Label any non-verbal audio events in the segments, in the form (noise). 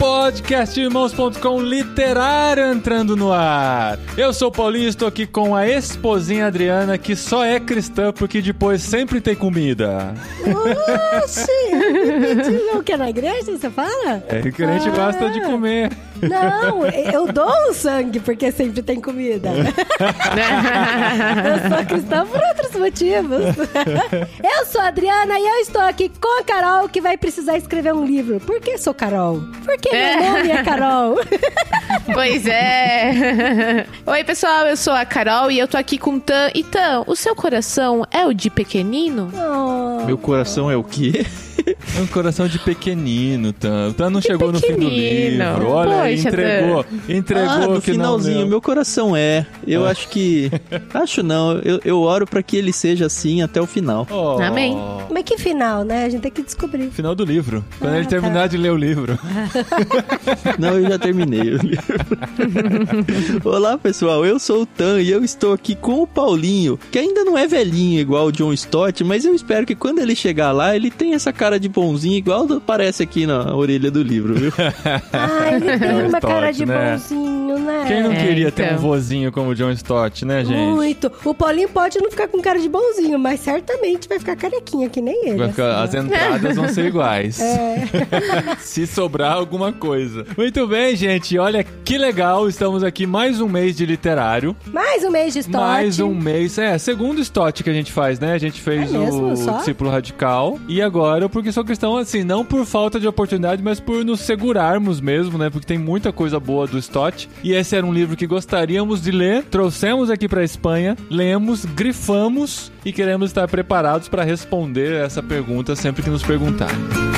Podcastirmãos.com literário entrando no ar. Eu sou o Paulinho e estou aqui com a esposinha Adriana, que só é cristã porque depois sempre tem comida. Oxi! o que é na igreja, você fala? É que a gente Ah. gosta de comer. Não, eu dou o sangue porque sempre tem comida. eu sou cristã por outros motivos. Eu sou a Adriana e eu estou aqui com a Carol, que vai precisar escrever um livro. Por que sou Carol? Porque meu nome é Carol. (laughs) Pois é. (laughs) Oi, pessoal, eu sou a Carol e eu tô aqui com o Tan. E Tan, o seu coração é o de pequenino? Oh. Meu coração é o quê? É um coração de pequenino, Tan. O Tan não chegou no fim do pequenino. livro. Olha, Poxa, entregou. Entregou ah, no que não finalzinho, leu. meu coração é. Eu acho que. Acho não, eu, eu oro pra que ele seja assim até o final. Oh. Amém. Mas que final, né? A gente tem que descobrir. Final do livro. Quando Ah, ele tá. terminar de ler o livro. (laughs) Não, eu já terminei o livro. (laughs) Olá, pessoal, eu sou o Tan e eu estou aqui com o Paulinho, que ainda não é velhinho igual o John Stott, mas eu espero que quando ele chegar lá, ele tenha essa cara de bonzinho igual aparece aqui na orelha do livro, viu? (laughs) Ah, ele tem John uma cara Stott, de né? bonzinho, né? Quem não É, queria ter um então. vozinho como o John Stott, né, gente? Muito. O Paulinho pode não ficar com cara de bonzinho, mas certamente vai ficar carequinha, que nem ele. Vai ficar- assim, as ó. entradas vão ser iguais. (laughs) É. (laughs) Se sobrar alguma coisa. Muito bem, gente. Olha que legal. Estamos aqui mais um mês de literário. Mais um mês de Stott. Mais um mês. É, segundo Stott que a gente faz, né? A gente fez É mesmo? o Só? Discípulo Radical. E agora, porque sou cristão, assim, não por falta de oportunidade, mas por nos segurarmos mesmo, né? Porque tem muita coisa boa do Stott. E esse era um livro que gostaríamos de ler. Trouxemos aqui pra Espanha, lemos, grifamos e queremos estar preparados para responder essa pergunta sempre que nos perguntarem.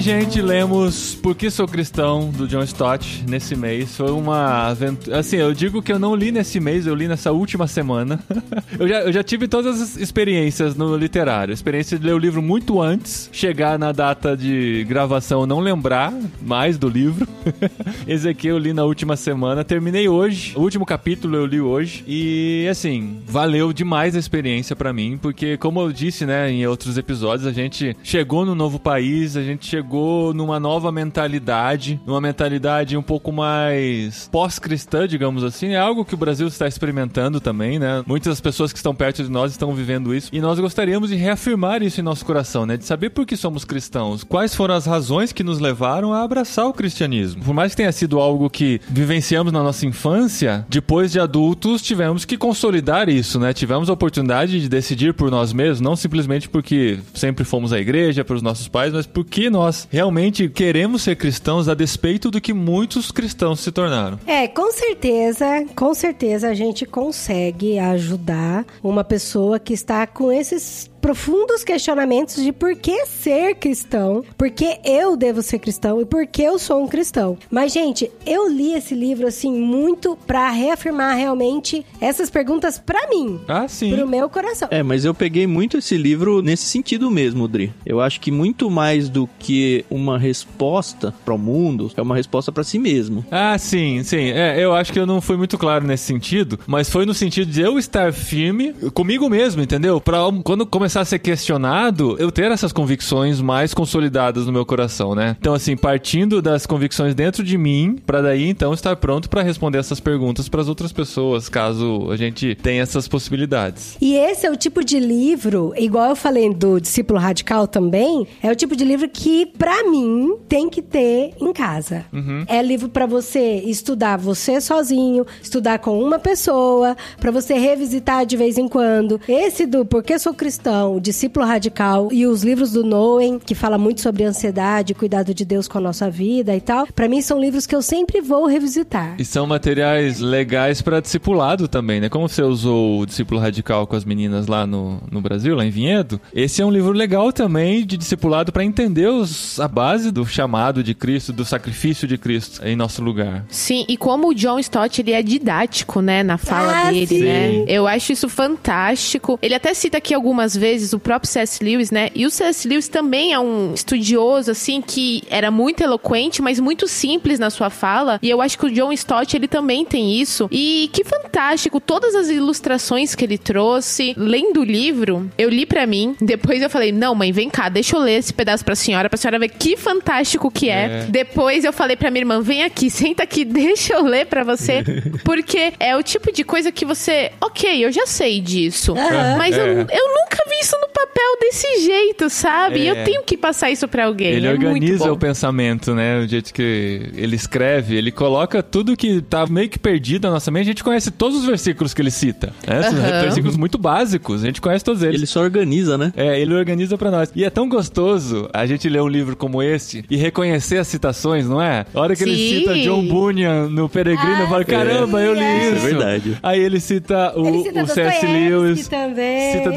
Gente. Lemos Por que Sou Cristão, do John Stott, nesse mês. Foi uma aventura. Assim, eu digo que eu não li nesse mês, eu li nessa última semana. (laughs) eu, já, eu já tive todas as experiências no literário. Experiência de ler o livro muito antes, chegar na data de gravação não lembrar mais do livro. (laughs) Esse aqui eu li na última semana. Terminei hoje. O último capítulo eu li hoje. E, assim, valeu demais a experiência pra mim, porque, como eu disse, né, em outros episódios, a gente chegou num novo país, a gente chegou numa nova mentalidade, numa mentalidade um pouco mais pós-cristã, digamos assim. É algo que o Brasil está experimentando também, né? Muitas pessoas que estão perto de nós estão vivendo isso. E nós gostaríamos de reafirmar isso em nosso coração, né? De saber por que somos cristãos. Quais foram as razões que nos levaram a abraçar o cristianismo. Por mais que tenha sido algo que vivenciamos na nossa infância, depois de adultos tivemos que consolidar isso, né? Tivemos a oportunidade de decidir por nós mesmos, não simplesmente porque sempre fomos à igreja, para os nossos pais, mas porque nós realmente queremos ser cristãos a despeito do que muitos cristãos se tornaram. É, com certeza, com certeza a gente consegue ajudar uma pessoa que está com esses profundos questionamentos de por que ser cristão, por que eu devo ser cristão e por que eu sou um cristão. Mas gente, eu li esse livro assim muito pra reafirmar realmente essas perguntas pra mim, Ah, sim. pro meu coração. É, mas eu peguei muito esse livro nesse sentido mesmo, Dri. Eu acho que muito mais do que uma resposta para o mundo, é uma resposta para si mesmo. Ah, sim, sim. É, eu acho que eu não fui muito claro nesse sentido, mas foi no sentido de eu estar firme comigo mesmo, entendeu? Pra quando começar a ser questionado, eu ter essas convicções mais consolidadas no meu coração, né? Então, assim, partindo das convicções dentro de mim, pra daí então estar pronto pra responder essas perguntas pras outras pessoas, caso a gente tenha essas possibilidades. E esse é o tipo de livro, igual eu falei do discípulo radical também, é o tipo de livro que, pra mim, tem que ter em casa. É livro pra você estudar você sozinho, estudar com uma pessoa, pra você revisitar de vez em quando. Esse do Por que Sou Cristão O Discípulo Radical e os livros do Noen, que fala muito sobre ansiedade, cuidado de Deus com a nossa vida e tal, para mim são livros que eu sempre vou revisitar. E são materiais legais para discipulado também, né? Como você usou o Discípulo Radical com as meninas lá no, no Brasil, lá em Vinhedo, esse é um livro legal também de discipulado para entender os, a base do chamado de Cristo, do sacrifício de Cristo em nosso lugar. Sim, e como o John Stott, ele é didático, né, na fala Ah, dele, sim. né? Eu acho isso fantástico. Ele até cita aqui algumas vezes o próprio C.S. Lewis, né? E o C.S. Lewis também é um estudioso, assim, que era muito eloquente, mas muito simples na sua fala. E eu acho que o John Stott, ele também tem isso. E que fantástico, todas as ilustrações que ele trouxe. Lendo o livro, eu li pra mim, depois eu falei, não, mãe, vem cá, deixa eu ler esse pedaço pra senhora, pra senhora ver que fantástico que é. É. Depois eu falei pra minha irmã, vem aqui, (laughs) senta aqui, deixa eu ler pra você. (laughs) Porque é o tipo de coisa que você, ok, eu já sei disso. Mas eu, É. eu nunca vi isso no papel desse jeito, sabe? E É. Eu tenho que passar isso pra alguém. Ele é muito organiza bom. o pensamento, né? O jeito que ele escreve, ele coloca tudo que tá meio que perdido na nossa mente. A gente conhece todos os versículos que ele cita. Né? São. Versículos muito básicos, a gente conhece todos eles. Ele só organiza, né? É, ele organiza pra nós. E é tão gostoso a gente ler um livro como este e reconhecer as citações, não é? A hora que ele Sim. cita John Bunyan no Peregrino, eu falo, Ah, caramba, eu li é. isso. Isso é verdade. Aí ele cita o, Ele cita o C.S. Dostoiévski Lewis, também. cita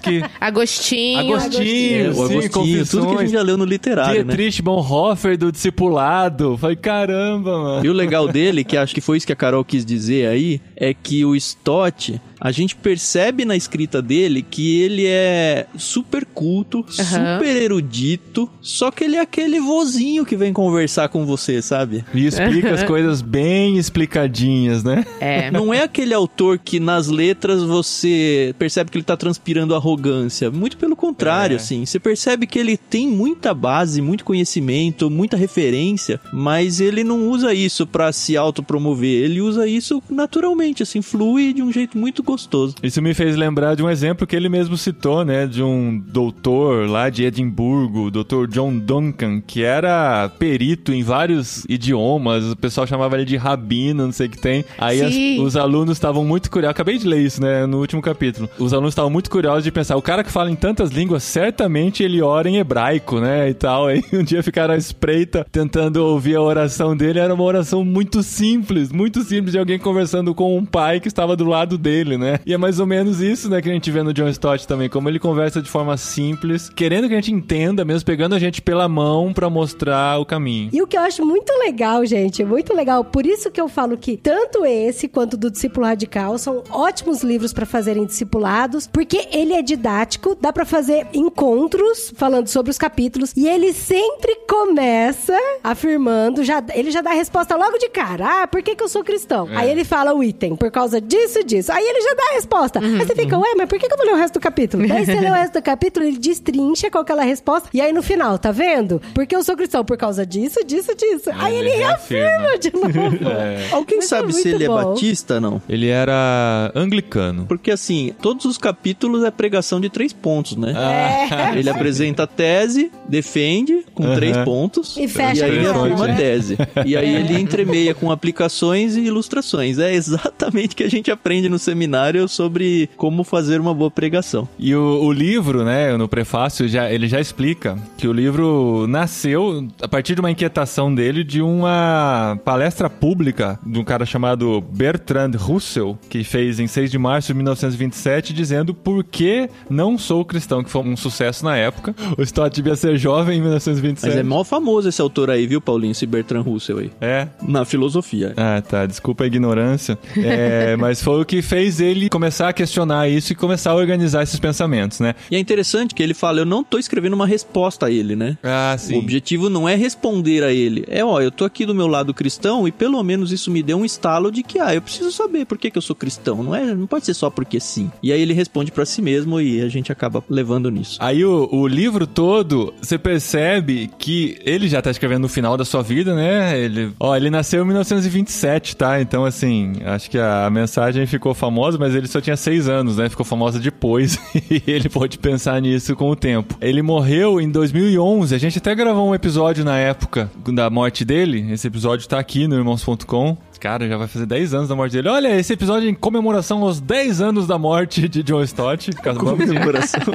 Dostoiévsky, (laughs) Agostinho. Agostinho, É, o sim, Agostinho, tudo que a gente já leu no literário, né? Dietrich Bonhoeffer do Discipulado. Falei, caramba, mano. E o legal dele, que acho que foi isso que a Carol quis dizer aí, é que o Stott, a gente percebe na escrita dele que ele é super culto, super erudito, só que ele é aquele vozinho que vem conversar com você, sabe? E explica as coisas bem explicadinhas, né? É. (laughs) Não é aquele autor que nas letras você percebe que ele tá transpirando arrogância. Muito pelo contrário, É. assim. Você percebe que ele tem muita base, muito conhecimento, muita referência, mas ele não usa isso pra se autopromover. Ele usa isso naturalmente, assim, flui de um jeito muito gostoso. Isso me fez lembrar de um exemplo que ele mesmo citou, né? De um doutor lá de Edimburgo, o doutor John Duncan, que era perito em vários idiomas. O pessoal chamava ele de rabino, não sei o que tem. Aí as- os alunos estavam muito curiosos. Acabei de ler isso, né? No último capítulo. Os alunos estavam muito curiosos de pensar: o cara que fala em tantas línguas, certamente ele ora em hebraico, né? E tal. (laughs) Aí um dia ficaram à espreita tentando ouvir a oração dele. Era uma oração muito simples, muito simples de alguém conversando com um pai que estava do lado dele, né? E é mais ou menos isso, né, que a gente vê no John Stott também, como ele conversa de forma simples, querendo que a gente entenda, mesmo pegando a gente pela mão pra mostrar o caminho. E o que eu acho muito legal, gente, muito legal. Por isso que eu falo que tanto esse quanto do Discípulo Radical são ótimos livros pra fazerem discipulados, porque ele é didático, dá pra fazer encontros falando sobre os capítulos e ele sempre começa afirmando, já ele já dá a resposta logo de cara. Ah, por que que eu sou cristão? É. Aí ele fala o item, por causa disso, disso. Aí ele já dá a resposta. Aí você fica, ué, mas por que eu vou ler o resto do capítulo? Daí você lê o resto do capítulo, ele destrincha com aquela resposta. E aí no final, tá vendo? Porque eu sou cristão por causa disso, disso, disso. Aí ele ele reafirma. reafirma de (laughs) novo. É. Alguém Mas é sabe se muito ele é bom. batista, não? Ele era anglicano. Porque assim, todos os capítulos é pregação de três pontos, né? Ah, Ele (laughs) apresenta a tese, defende com Aham. três pontos E fecha aí ele afirma a tese. E aí ele (laughs) entremeia com aplicações e ilustrações. É exatamente o que a gente aprende no seminário sobre como fazer uma boa pregação. E o, o livro, né, no prefácio, já, ele já explica que o livro nasceu a partir de uma inquietação dele de uma palestra pública de um cara chamado Bertrand Russell, que fez em 6 de março de 1927, dizendo por que não sou cristão, que foi um sucesso na época. O Stott devia ser jovem em 1927. Mas é mó famoso esse autor aí, viu, Paulinho? Esse Bertrand Russell aí. É, Na filosofia. Ah, tá. Desculpa a ignorância. É, (laughs) mas foi o que fez ele começar a questionar isso e começar a organizar esses pensamentos, né? E é interessante que ele fala, eu não tô escrevendo uma resposta a ele, né? Ah, O objetivo não é responder a ele. É, ó, eu tô aqui do meu lado cristão e pelo menos isso me deu um estalo de que, ah, eu preciso saber por que, que eu sou cristão. Não é, não pode ser só porque sim. E aí ele responde pra si mesmo e a gente acaba levando nisso. Aí o, o livro todo, você percebe que ele já tá escrevendo no final da sua vida, né? Ele, ó, ele nasceu em 1927, tá? Então, assim, acho que a mensagem ficou famosa. Famosa, mas ele só tinha seis anos, né? Ficou famosa depois (laughs) e ele pôde pensar nisso com o tempo. Ele morreu em 2011. A gente até gravou um episódio na época da morte dele. Esse episódio tá aqui no irmãos.com. Cara, já vai fazer 10 anos da morte dele. Olha, esse episódio em comemoração aos 10 anos da morte de John Stott. (laughs) Acabamos, de,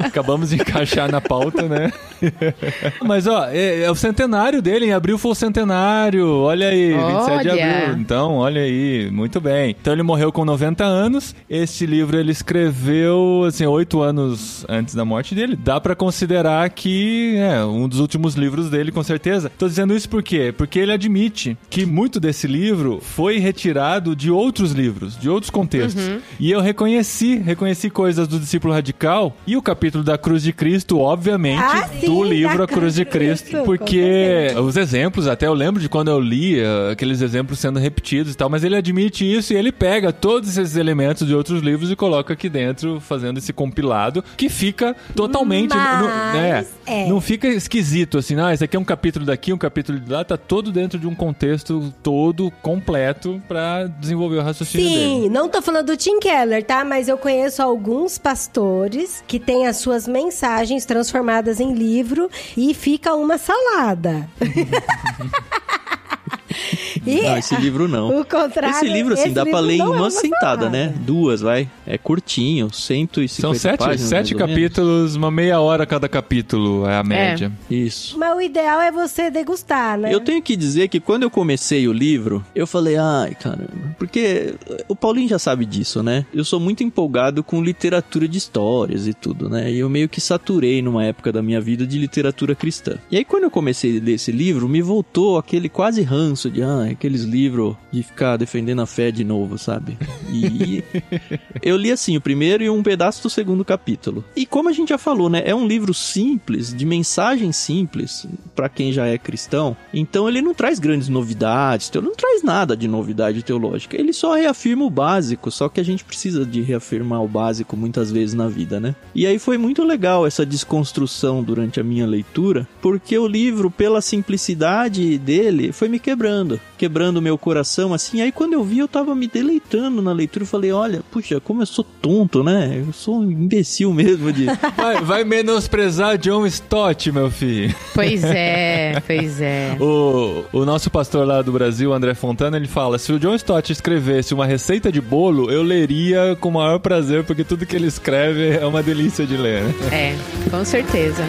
acabamos de encaixar na pauta, né? (laughs) Mas, ó, é, é, o centenário dele. Em abril foi o centenário. Olha aí, olha. 27 de abril. Então, olha aí, muito bem. Então, ele morreu com 90 anos. Este livro ele escreveu, assim, 8 anos antes da morte dele. Dá para considerar que é um dos últimos livros dele, com certeza. Tô dizendo isso por quê? Porque ele admite que muito desse livro foi foi retirado de outros livros, de outros contextos. Uhum. E eu reconheci, reconheci coisas do discípulo radical e o capítulo da cruz de Cristo, obviamente, ah, sim, do livro A Cruz de Cristo, Cristo porque os exemplos, até eu lembro de quando eu li uh, aqueles exemplos sendo repetidos e tal, mas ele admite isso e ele pega todos esses elementos de outros livros e coloca aqui dentro, fazendo esse compilado, que fica totalmente. Mas, no, né, é. Não fica esquisito assim, ah, esse aqui é um capítulo daqui, um capítulo de lá, tá todo dentro de um contexto todo completo para desenvolver o raciocínio Sim, dele. Sim, não tô falando do Tim Keller, tá? Mas eu conheço alguns pastores que têm as suas mensagens transformadas em livro e fica uma salada. (laughs) (laughs) E não, esse livro não. O contrário. Esse livro, assim, dá pra ler em uma é sentada, né? Duas, vai. É curtinho, 150 São sete, páginas, sete capítulos, uma meia hora cada capítulo, é a média. É. Isso. Mas o ideal é você degustar, né? Eu tenho que dizer que quando eu comecei o livro, eu falei, ai, caramba. Porque o Paulinho já sabe disso, né? Eu sou muito empolgado com literatura de histórias e tudo, né? E eu meio que saturei numa época da minha vida de literatura cristã. E aí, quando eu comecei a ler esse livro, me voltou aquele quase ranço de, ah, aqueles livros de ficar defendendo a fé de novo, sabe? E (laughs) eu li assim o primeiro e um pedaço do segundo capítulo. E como a gente já falou, né, é um livro simples, de mensagem simples para quem já é cristão. Então ele não traz grandes novidades, não traz nada de novidade teológica. Ele só reafirma o básico, só que a gente precisa de reafirmar o básico muitas vezes na vida, né? E aí foi muito legal essa desconstrução durante a minha leitura, porque o livro, pela simplicidade dele, foi me quebrando quebrando meu coração, assim. Aí quando eu vi, eu tava me deleitando na leitura. Eu falei, olha, puxa, como eu sou tonto, né? Eu sou um imbecil mesmo de. (laughs) vai, vai menosprezar John Stott, meu filho. Pois é, (laughs) pois é. O, o nosso pastor lá do Brasil, André Fontana, ele fala: se o John Stott escrevesse uma receita de bolo, eu leria com o maior prazer, porque tudo que ele escreve é uma delícia de ler. É, com certeza.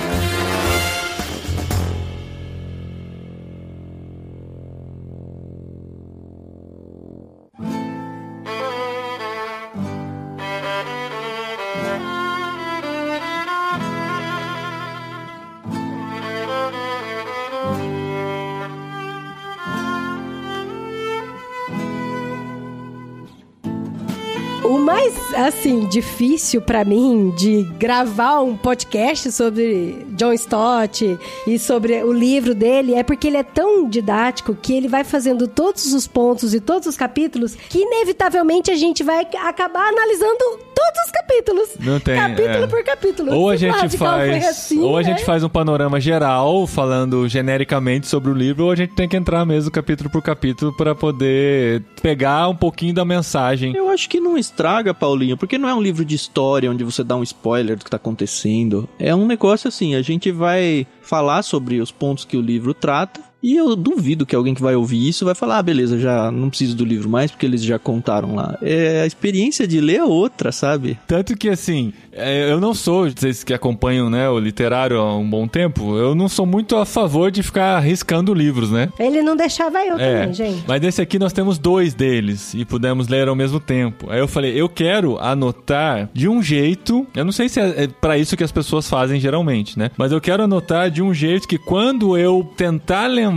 Difícil para mim de gravar um podcast sobre John Stott e sobre o livro dele é porque ele é tão didático que ele vai fazendo todos os pontos e todos os capítulos que inevitavelmente a gente vai acabar analisando todos os capítulos. Não tem. Capítulo é. por capítulo. Ou a gente faz, assim, ou a gente né? faz um panorama geral falando genericamente sobre o livro, ou a gente tem que entrar mesmo capítulo por capítulo para poder pegar um pouquinho da mensagem. Eu acho que não estraga, Paulinho, porque não é um livro de história onde você dá um spoiler do que tá acontecendo. É um negócio assim, a gente vai falar sobre os pontos que o livro trata e eu duvido que alguém que vai ouvir isso vai falar, ah, beleza, já não preciso do livro mais porque eles já contaram lá. É, a experiência de ler é outra, sabe? Tanto que assim, é, eu não sou, vocês que acompanham né, o literário há um bom tempo, eu não sou muito a favor de ficar arriscando livros, né? Ele não deixava eu é, também, gente. Mas nesse aqui nós temos dois deles e pudemos ler ao mesmo tempo. Aí eu falei, eu quero anotar de um jeito, eu não sei se é, é para isso que as pessoas fazem geralmente, né? Mas eu quero anotar de um jeito que quando eu tentar lembrar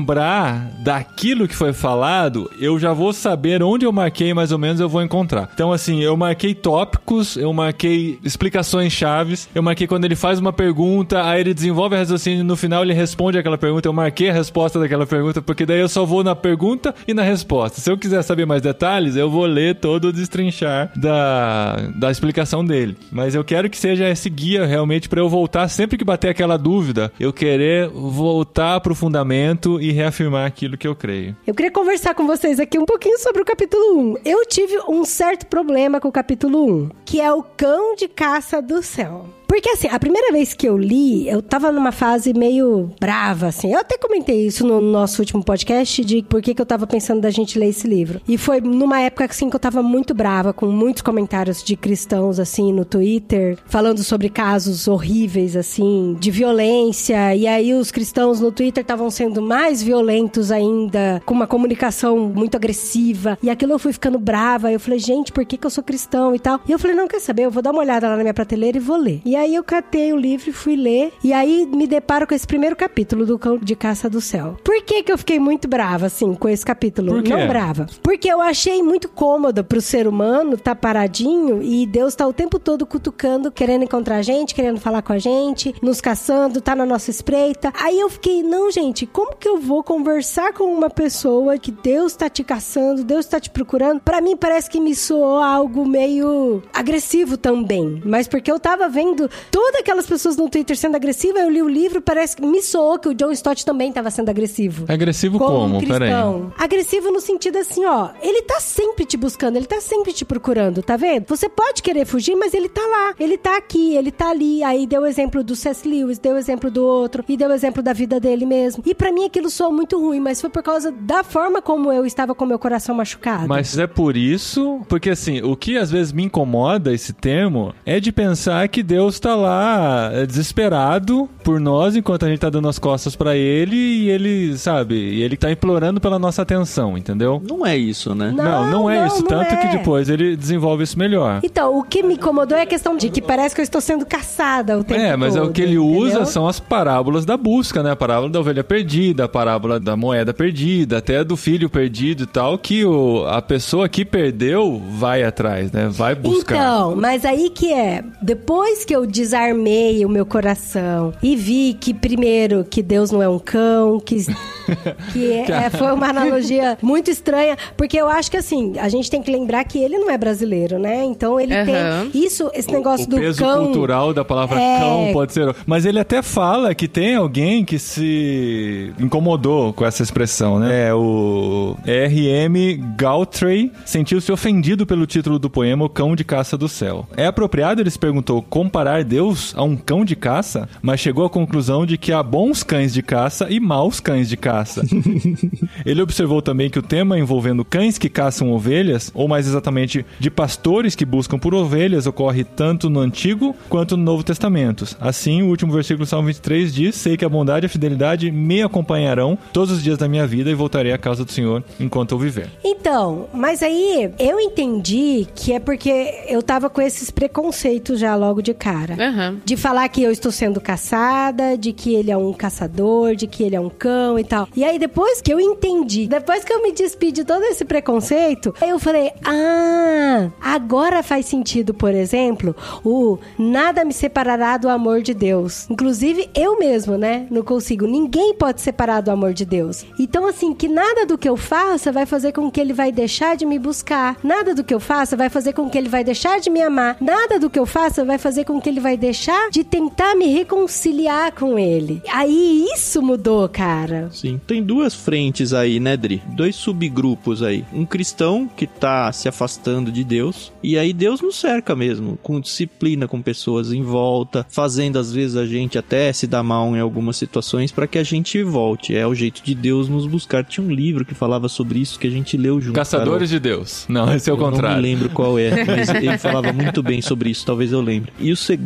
daquilo que foi falado, eu já vou saber onde eu marquei mais ou menos eu vou encontrar. Então assim, eu marquei tópicos, eu marquei explicações chaves. Eu marquei quando ele faz uma pergunta, aí ele desenvolve a raciocínio no final ele responde aquela pergunta. Eu marquei a resposta daquela pergunta, porque daí eu só vou na pergunta e na resposta. Se eu quiser saber mais detalhes, eu vou ler todo o destrinchar da, da explicação dele. Mas eu quero que seja esse guia realmente para eu voltar sempre que bater aquela dúvida, eu querer voltar pro fundamento e reafirmar aquilo que eu creio. Eu queria conversar com vocês aqui um pouquinho sobre o capítulo 1. Eu tive um certo problema com o capítulo 1, que é o cão de caça do céu. Porque assim, a primeira vez que eu li, eu tava numa fase meio brava, assim. Eu até comentei isso no nosso último podcast de por que, que eu tava pensando da gente ler esse livro. E foi numa época assim que eu tava muito brava, com muitos comentários de cristãos, assim, no Twitter, falando sobre casos horríveis, assim, de violência. E aí os cristãos no Twitter estavam sendo mais violentos ainda, com uma comunicação muito agressiva. E aquilo eu fui ficando brava. Eu falei, gente, por que, que eu sou cristão e tal? E eu falei, não, quer saber? Eu vou dar uma olhada lá na minha prateleira e vou ler. E aí eu catei o livro e fui ler. E aí me deparo com esse primeiro capítulo do Cão de Caça do Céu. Por que que eu fiquei muito brava, assim, com esse capítulo? Por quê? Não brava. Porque eu achei muito cômodo pro ser humano tá paradinho e Deus tá o tempo todo cutucando, querendo encontrar a gente, querendo falar com a gente, nos caçando, tá na nossa espreita. Aí eu fiquei, não, gente, como que eu vou conversar com uma pessoa que Deus tá te caçando, Deus tá te procurando? Pra mim parece que me soou algo meio agressivo também. Mas porque eu tava vendo todas aquelas pessoas no Twitter sendo agressivas, eu li o livro, parece que me soou que o John Stott também tava sendo agressivo. Agressivo Como como? um Peraí. Agressivo no sentido assim, ó. Ele tá sempre te buscando, ele tá sempre te procurando, tá vendo? Você pode querer fugir, mas ele tá lá. Ele tá aqui, ele tá ali. Aí deu o exemplo do C.S. Lewis, deu o exemplo do outro, e deu o exemplo da vida dele mesmo. E pra mim aquilo soou muito ruim, mas foi por causa da forma como eu estava com meu coração machucado. Mas é por isso, porque assim, o que às vezes me incomoda esse termo é de pensar que Deus tá lá é, desesperado por nós enquanto a gente tá dando as costas pra ele e ele, sabe, e ele tá implorando pela nossa atenção, entendeu? Não é isso, né? Não, não, é não, isso. não Tanto é. que depois ele desenvolve isso melhor. Então, o que me incomodou é a questão de que parece que eu estou sendo caçada o tempo É, mas é o todo, que ele entendeu? usa são as parábolas da busca, né? A parábola da ovelha perdida, a parábola da moeda perdida, até do filho perdido e tal, que o, a pessoa que perdeu vai atrás, né? Vai buscar. Então, mas aí que é, depois que eu desarmei o meu coração e vi que primeiro que Deus não é um cão, que (laughs) que é- é, foi uma analogia muito estranha, porque eu acho que assim, a gente tem que lembrar que ele não é brasileiro, né? Então ele Aham. tem isso, esse negócio o do peso cão. cultural da palavra É. cão pode ser. Mas ele até fala que tem alguém que se incomodou com essa expressão, né? É o R.M. Galtrey sentiu-se ofendido pelo título do poema O Cão de Caça do Céu. É apropriado, ele se perguntou, comparar Deus a um cão de caça? Mas chegou à conclusão de que há bons cães de caça e maus cães de caça. (laughs) Ele observou também que o tema envolvendo cães que caçam ovelhas, ou mais exatamente de pastores que buscam por ovelhas, ocorre tanto no Antigo quanto no Novo Testamento. Assim, o último versículo do Salmo 23 diz: Sei que a bondade e a fidelidade me acompanharão todos os dias da minha vida e voltarei à casa do Senhor enquanto eu viver. Então, mas aí eu entendi que é porque eu tava com esses preconceitos já logo de cara. Aham. De falar que eu estou sendo caçada, de que ele é um caçador, de que ele é um cão e tal. E aí, depois que eu entendi, depois que eu me despedi de todo esse preconceito, eu falei: ah, agora faz sentido, por exemplo, o nada me separará do amor de Deus. Inclusive, eu mesmo, né? Não consigo. Ninguém pode separar do amor de Deus. Então, assim, que nada do que eu faça vai fazer com que ele vai deixar de me buscar. Nada do que eu faça vai fazer com que ele vai deixar de me amar. Nada do que eu faça vai fazer com que ele vai deixar de tentar me reconciliar com ele. Aí isso mudou, cara. Sim. Tem duas frentes aí, né, Dri? Dois subgrupos aí. Um cristão que tá se afastando de Deus. E aí Deus nos cerca mesmo, com disciplina, com pessoas em volta, fazendo às vezes a gente até se dar mal em algumas situações para que a gente volte. É o jeito de Deus nos buscar. Tinha um livro que falava sobre isso que a gente leu junto. Caçadores de Deus. Não, esse é o eu Não contrário. me lembro qual é, mas ele falava muito bem sobre isso, talvez eu lembre. E o segundo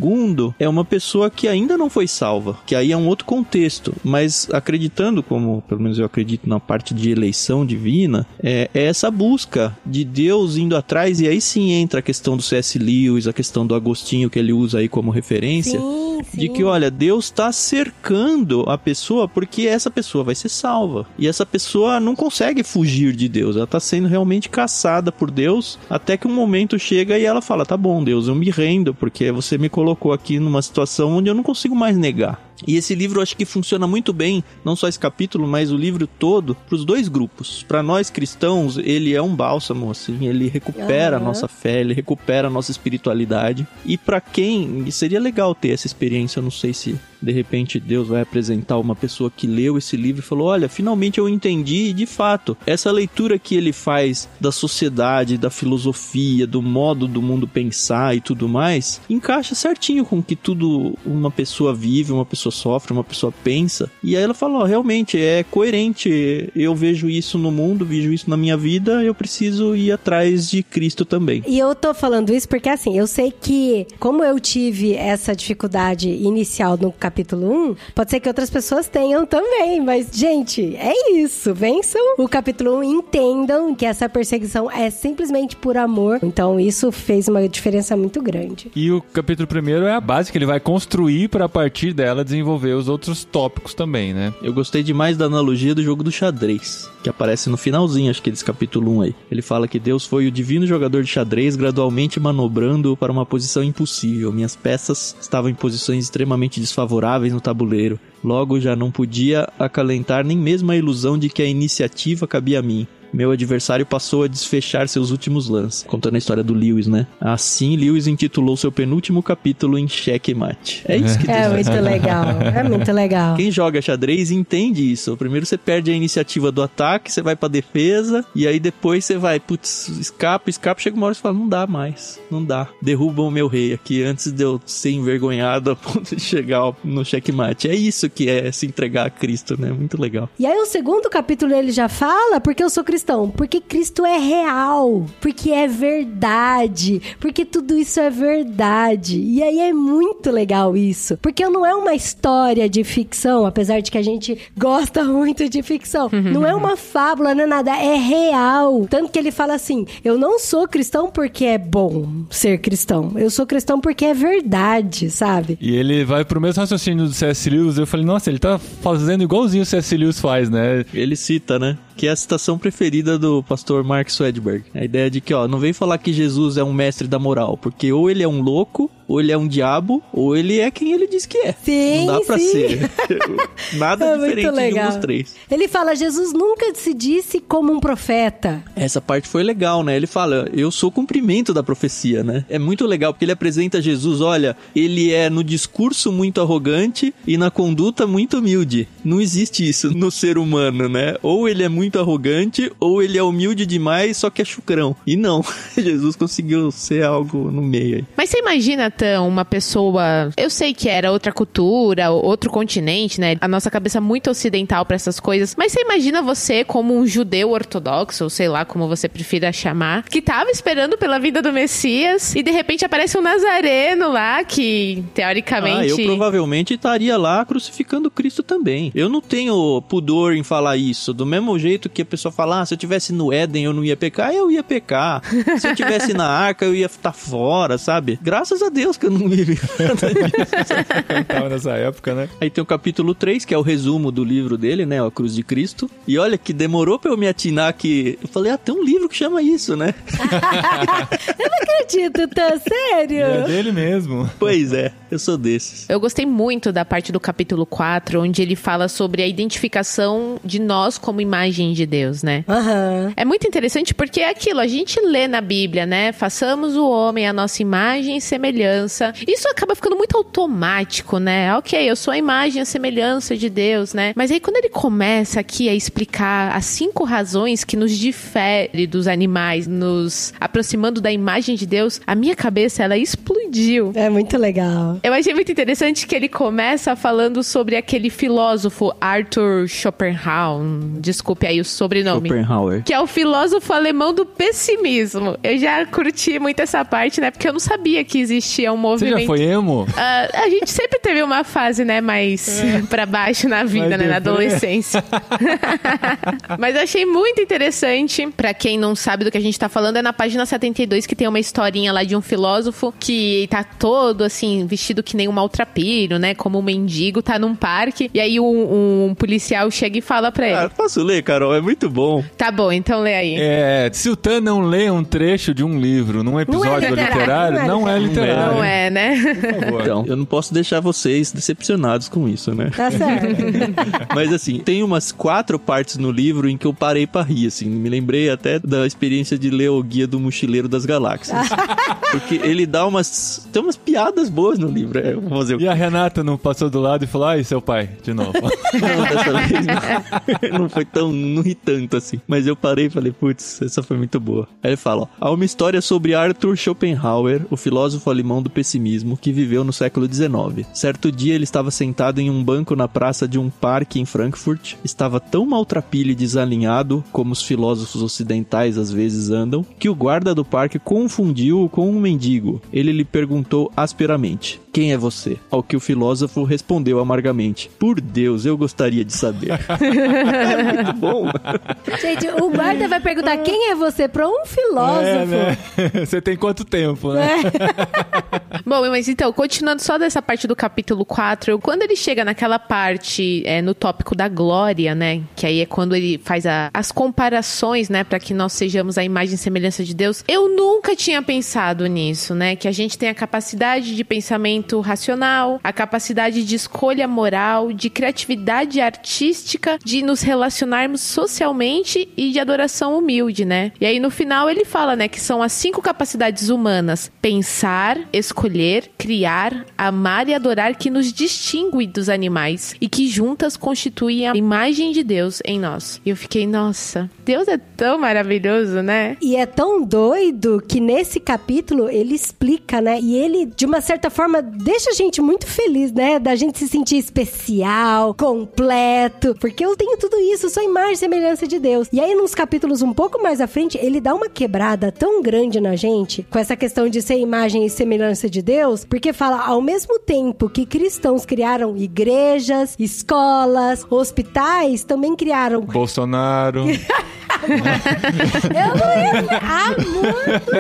é uma pessoa que ainda não foi salva, que aí é um outro contexto, mas acreditando, como pelo menos eu acredito na parte de eleição divina, é, é essa busca de Deus indo atrás, e aí sim entra a questão do C.S. Lewis, a questão do Agostinho que ele usa aí como referência. Sim, sim. De que, olha, Deus está cercando a pessoa porque essa pessoa vai ser salva. E essa pessoa não consegue fugir de Deus. Ela está sendo realmente caçada por Deus até que um momento chega e ela fala: tá bom, Deus, eu me rendo porque você me colocou aqui numa situação onde eu não consigo mais negar. E esse livro eu acho que funciona muito bem, não só esse capítulo, mas o livro todo, para os dois grupos. Para nós cristãos, ele é um bálsamo, assim, ele recupera uhum. a nossa fé, ele recupera a nossa espiritualidade. E para quem seria legal ter essa experiência, eu não sei se de repente Deus vai apresentar uma pessoa que leu esse livro e falou: Olha, finalmente eu entendi, e de fato, essa leitura que ele faz da sociedade, da filosofia, do modo do mundo pensar e tudo mais, encaixa certinho com que tudo uma pessoa vive, uma pessoa sofre, uma pessoa pensa. E aí ela falou: oh, realmente é coerente, eu vejo isso no mundo, vejo isso na minha vida, eu preciso ir atrás de Cristo também. E eu tô falando isso porque assim, eu sei que como eu tive essa dificuldade inicial no capítulo capítulo 1, pode ser que outras pessoas tenham também, mas, gente, é isso. Vençam o capítulo 1 e entendam que essa perseguição é simplesmente por amor. Então, isso fez uma diferença muito grande. E o capítulo 1 é a base que ele vai construir para a partir dela desenvolver os outros tópicos também, né? Eu gostei demais da analogia do jogo do xadrez, que aparece no finalzinho, acho que desse capítulo 1 aí. Ele fala que Deus foi o divino jogador de xadrez, gradualmente manobrando para uma posição impossível. Minhas peças estavam em posições extremamente desfavoráveis favoráveis no tabuleiro. Logo já não podia acalentar nem mesmo a ilusão de que a iniciativa cabia a mim meu adversário passou a desfechar seus últimos lances. Contando a história do Lewis, né? Assim, Lewis intitulou seu penúltimo capítulo em Cheque Mate. É isso que É muito legal. É muito legal. Quem joga xadrez entende isso. Primeiro você perde a iniciativa do ataque, você vai pra defesa, e aí depois você vai, putz, escapa, escapa, chega uma hora e você fala, não dá mais, não dá. Derrubam o meu rei aqui antes de eu ser envergonhado a ponto de chegar no checkmate. É isso que é se entregar a Cristo, né? Muito legal. E aí o segundo capítulo ele já fala, porque eu sou cristão cristão? Porque Cristo é real, porque é verdade, porque tudo isso é verdade. E aí é muito legal isso, porque não é uma história de ficção, apesar de que a gente gosta (laughs) muito de ficção. não é uma fábula, não é nada, é real. Tanto que ele fala assim: eu não sou cristão porque é bom ser cristão, eu sou cristão porque é verdade, sabe? E ele vai pro mesmo raciocínio do C.S. Lewis. Eu falei, nossa, ele tá fazendo igualzinho o C.S. Lewis faz, né? Ele cita, né? Que é a citação preferida do pastor Mark Swedberg. A ideia de que, ó, não vem falar que Jesus é um mestre da moral, porque ou ele é um louco, ou ele é um diabo, ou ele é quem ele diz que é. Sim, Não dá pra sim. ser. (laughs) Nada é diferente de um dos três. Ele fala, Jesus nunca se disse como um profeta. Essa parte foi legal, né? Ele fala, eu sou cumprimento da profecia, né? É muito legal, porque ele apresenta Jesus, olha, ele é no discurso muito arrogante e na conduta muito humilde. Não existe isso no ser humano, né? Ou ele é muito arrogante, ou ele é humilde demais, só que é chucrão. E não, (laughs) Jesus conseguiu ser algo no meio aí. Mas você imagina, Uma pessoa. Eu sei que era outra cultura, outro continente, né? A nossa cabeça muito ocidental para essas coisas. Mas você imagina você como um judeu ortodoxo, ou sei lá como você prefira chamar, que tava esperando pela vida do Messias e de repente aparece um nazareno lá que, teoricamente. Ah, eu provavelmente estaria lá crucificando Cristo também. Eu não tenho pudor em falar isso. Do mesmo jeito que a pessoa fala, ah, se eu tivesse no Éden eu não ia pecar, eu ia pecar. Se eu tivesse na (laughs) arca eu ia estar fora, sabe? Graças a Deus que eu não vivi nada disso. Tava nessa época, né? Aí tem o capítulo 3, que é o resumo do livro dele, né? A Cruz de Cristo. E olha que demorou pra eu me atinar que. Eu falei, ah, tem um livro que chama isso, né? (laughs) eu não acredito, tá sério? É dele mesmo. Pois é, eu sou desses. Eu gostei muito da parte do capítulo 4, onde ele fala sobre a identificação de nós como imagem de Deus, né? Uhum. É muito interessante porque é aquilo, a gente lê na Bíblia, né? Façamos o homem a nossa imagem e semelhança. Isso acaba ficando muito automático, né? Ok, eu sou a imagem a semelhança de Deus, né? Mas aí quando ele começa aqui a explicar as cinco razões que nos difere dos animais, nos aproximando da imagem de Deus, a minha cabeça ela explodiu. É muito legal. Eu achei muito interessante que ele começa falando sobre aquele filósofo Arthur Schopenhauer, desculpe aí o sobrenome. Schopenhauer. Que é o filósofo alemão do pessimismo. Eu já curti muito essa parte, né? Porque eu não sabia que existia um movimento. Você já foi emo? Uh, a gente sempre teve uma fase, né, mais é. pra baixo na vida, Mas né, na adolescência. (laughs) Mas eu achei muito interessante, pra quem não sabe do que a gente tá falando, é na página 72 que tem uma historinha lá de um filósofo que tá todo, assim, vestido que nem um maltrapilho, né, como um mendigo, tá num parque, e aí um, um policial chega e fala pra ele. Ah, posso ler, Carol? É muito bom. Tá bom, então lê aí. É, se o Tan não lê um trecho de um livro num episódio não é literário, não é, não é literário. Não é, né? Por favor. Então, eu não posso deixar vocês decepcionados com isso, né? Tá certo. (laughs) Mas assim, tem umas quatro partes no livro em que eu parei pra rir, assim. Me lembrei até da experiência de ler o Guia do Mochileiro das Galáxias. (laughs) Porque ele dá umas... Tem umas piadas boas no livro. É, fazer E a Renata não passou do lado e falou: ai, seu pai, de novo. (laughs) Não, dessa vez não. não foi tão. Não ri tanto assim. Mas eu parei e falei, putz, essa foi muito boa. Aí ele fala: ó, há uma história sobre Arthur Schopenhauer, o filósofo alemão do pessimismo, que viveu no século XIX. Certo dia ele estava sentado em um banco na praça de um parque em Frankfurt. Estava tão maltrapilho e desalinhado, como os filósofos ocidentais às vezes andam, que o guarda do parque confundiu-o com um mendigo. Ele lhe perguntou asperamente: Quem é você? Ao que o filósofo respondeu amargamente: Por Deus, eu gostaria de saber. é (laughs) muito bom. Gente, o guarda vai perguntar quem é você pra um filósofo. É, né? (laughs) Você tem quanto tempo, né? (laughs) (laughs) Bom, mas então, continuando só dessa parte do capítulo 4, eu- quando ele chega naquela parte é, no tópico da glória, né? Que aí é quando ele faz a- as comparações, né? Pra que nós sejamos a imagem e semelhança de Deus. Eu nunca tinha pensado nisso, né? Que a gente tem a capacidade de pensamento racional, a capacidade de escolha moral, de criatividade artística, de nos relacionarmos socialmente e de adoração humilde, né? E aí no final ele fala, né, que são as cinco capacidades humanas: pensar, escolher, criar, amar e adorar que nos distingue dos animais e que juntas constituem a imagem de Deus em nós. E eu fiquei, nossa, Deus é tão maravilhoso, né? E é tão doido que nesse capítulo ele explica, né? E ele, de uma certa forma, deixa a gente muito feliz, né? Da gente se sentir especial, completo. Porque eu tenho tudo isso, sou imagem e semelhança de Deus. E aí, nos capítulos um pouco mais à frente, ele dá uma quebrada tão grande na gente com essa questão de ser imagem e semelhança de Deus, porque fala ao mesmo tempo que cristãos criaram igrejas, escolas, hospitais, também criaram Bolsonaro. (laughs) eu não ia. Ah, muito!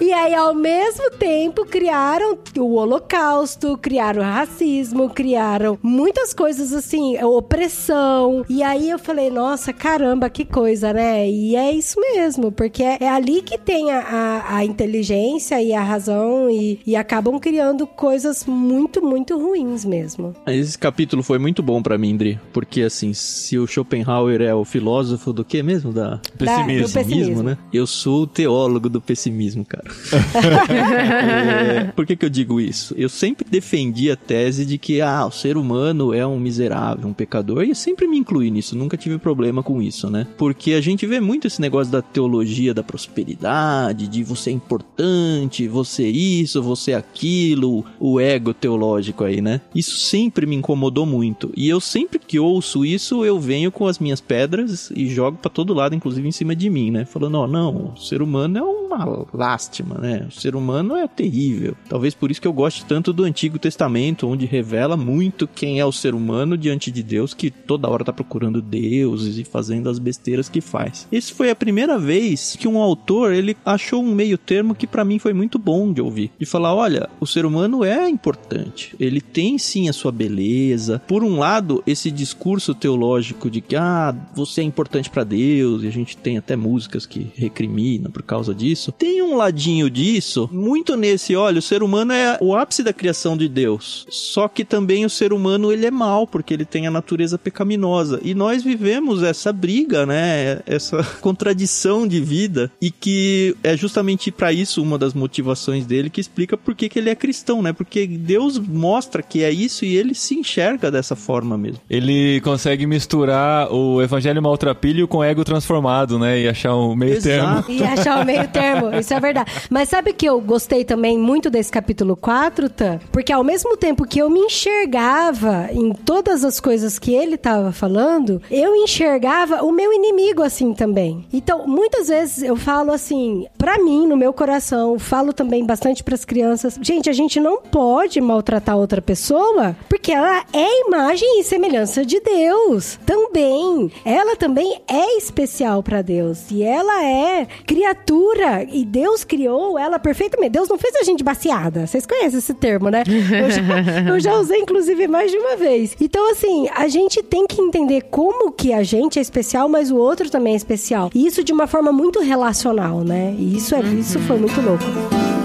E aí, ao mesmo tempo, criaram o Holocausto, criaram o racismo, criaram muitas coisas assim, opressão. E aí eu falei, nossa, caramba, que coisa, né? E é isso mesmo, porque é, é ali que tem a, a, a inteligência e a razão e, e acabam criando coisas muito, muito ruins mesmo. Esse capítulo foi muito bom pra mim, Dri. Porque, assim, se o Schopenhauer é o filósofo do que mesmo? Da Pessimismo. do pessimismo. né? Eu sou o teólogo do pessimismo, cara. (laughs) É, por que, que eu digo isso? Eu sempre defendi a tese de que ah, o ser humano é um miserável, um pecador, e eu sempre me incluí nisso, nunca tive problema com isso, né? Porque a gente vê muito esse negócio da teologia da prosperidade, de você é importante, você isso, você aquilo, o ego teológico aí, né? Isso sempre me incomodou muito. E eu sempre que ouço isso, eu venho com as minhas pedras e jogo pra todo lado, inclusive em cima de mim, né? Falando, ó, não, o ser humano é uma lástima, né? O ser humano é terrível. Talvez por isso que eu goste tanto do Antigo Testamento, onde revela muito quem é o ser humano diante de Deus, que toda hora tá procurando deuses e fazendo as besteiras que faz. Esse foi a primeira vez que um autor, ele achou um meio termo que pra mim foi muito bom de ouvir. De falar, olha, o ser humano é importante. Ele tem sim a sua beleza. Por um lado, esse discurso teológico de que, ah, você é importante pra Deus, e a gente tem até músicas que recriminam por causa disso. Tem um ladinho disso, muito nesse, olha, o ser humano é o ápice da criação de Deus. Só que também o ser humano, ele é mau, porque ele tem a natureza pecaminosa. E nós vivemos essa briga, né? Essa (laughs) contradição de vida e que é justamente para isso uma das motivações dele que explica por que, que ele é cristão, né? Porque Deus mostra que é isso e ele se enxerga dessa forma mesmo. Ele consegue misturar o evangelho maltrapilho com o ego transformado, né? E achar um meio termo. (laughs) E achar o meio termo, isso é verdade. Mas sabe que eu gostei também muito desse capítulo 4, Tan? Porque ao mesmo tempo que eu me enxergava em todas as coisas que ele tava falando, eu enxergava o meu inimigo assim também. Então, muitas vezes eu falo assim, pra mim, no meu coração, falo também bastante pras crianças, gente, a gente não pode maltratar outra pessoa, porque ela é imagem e semelhança de Deus. Também. Ela também é especial pra Deus. E ela é criatura. E Deus criou ela perfeitamente. Deus não fez a gente baseada. Vocês conhecem esse termo, né? Eu já, (laughs) eu já usei, inclusive, mais de uma vez. Então, assim, a gente tem que entender como que a gente é especial, mas o outro também é especial. E isso de uma forma muito relacional, né? E isso, é, isso foi muito louco.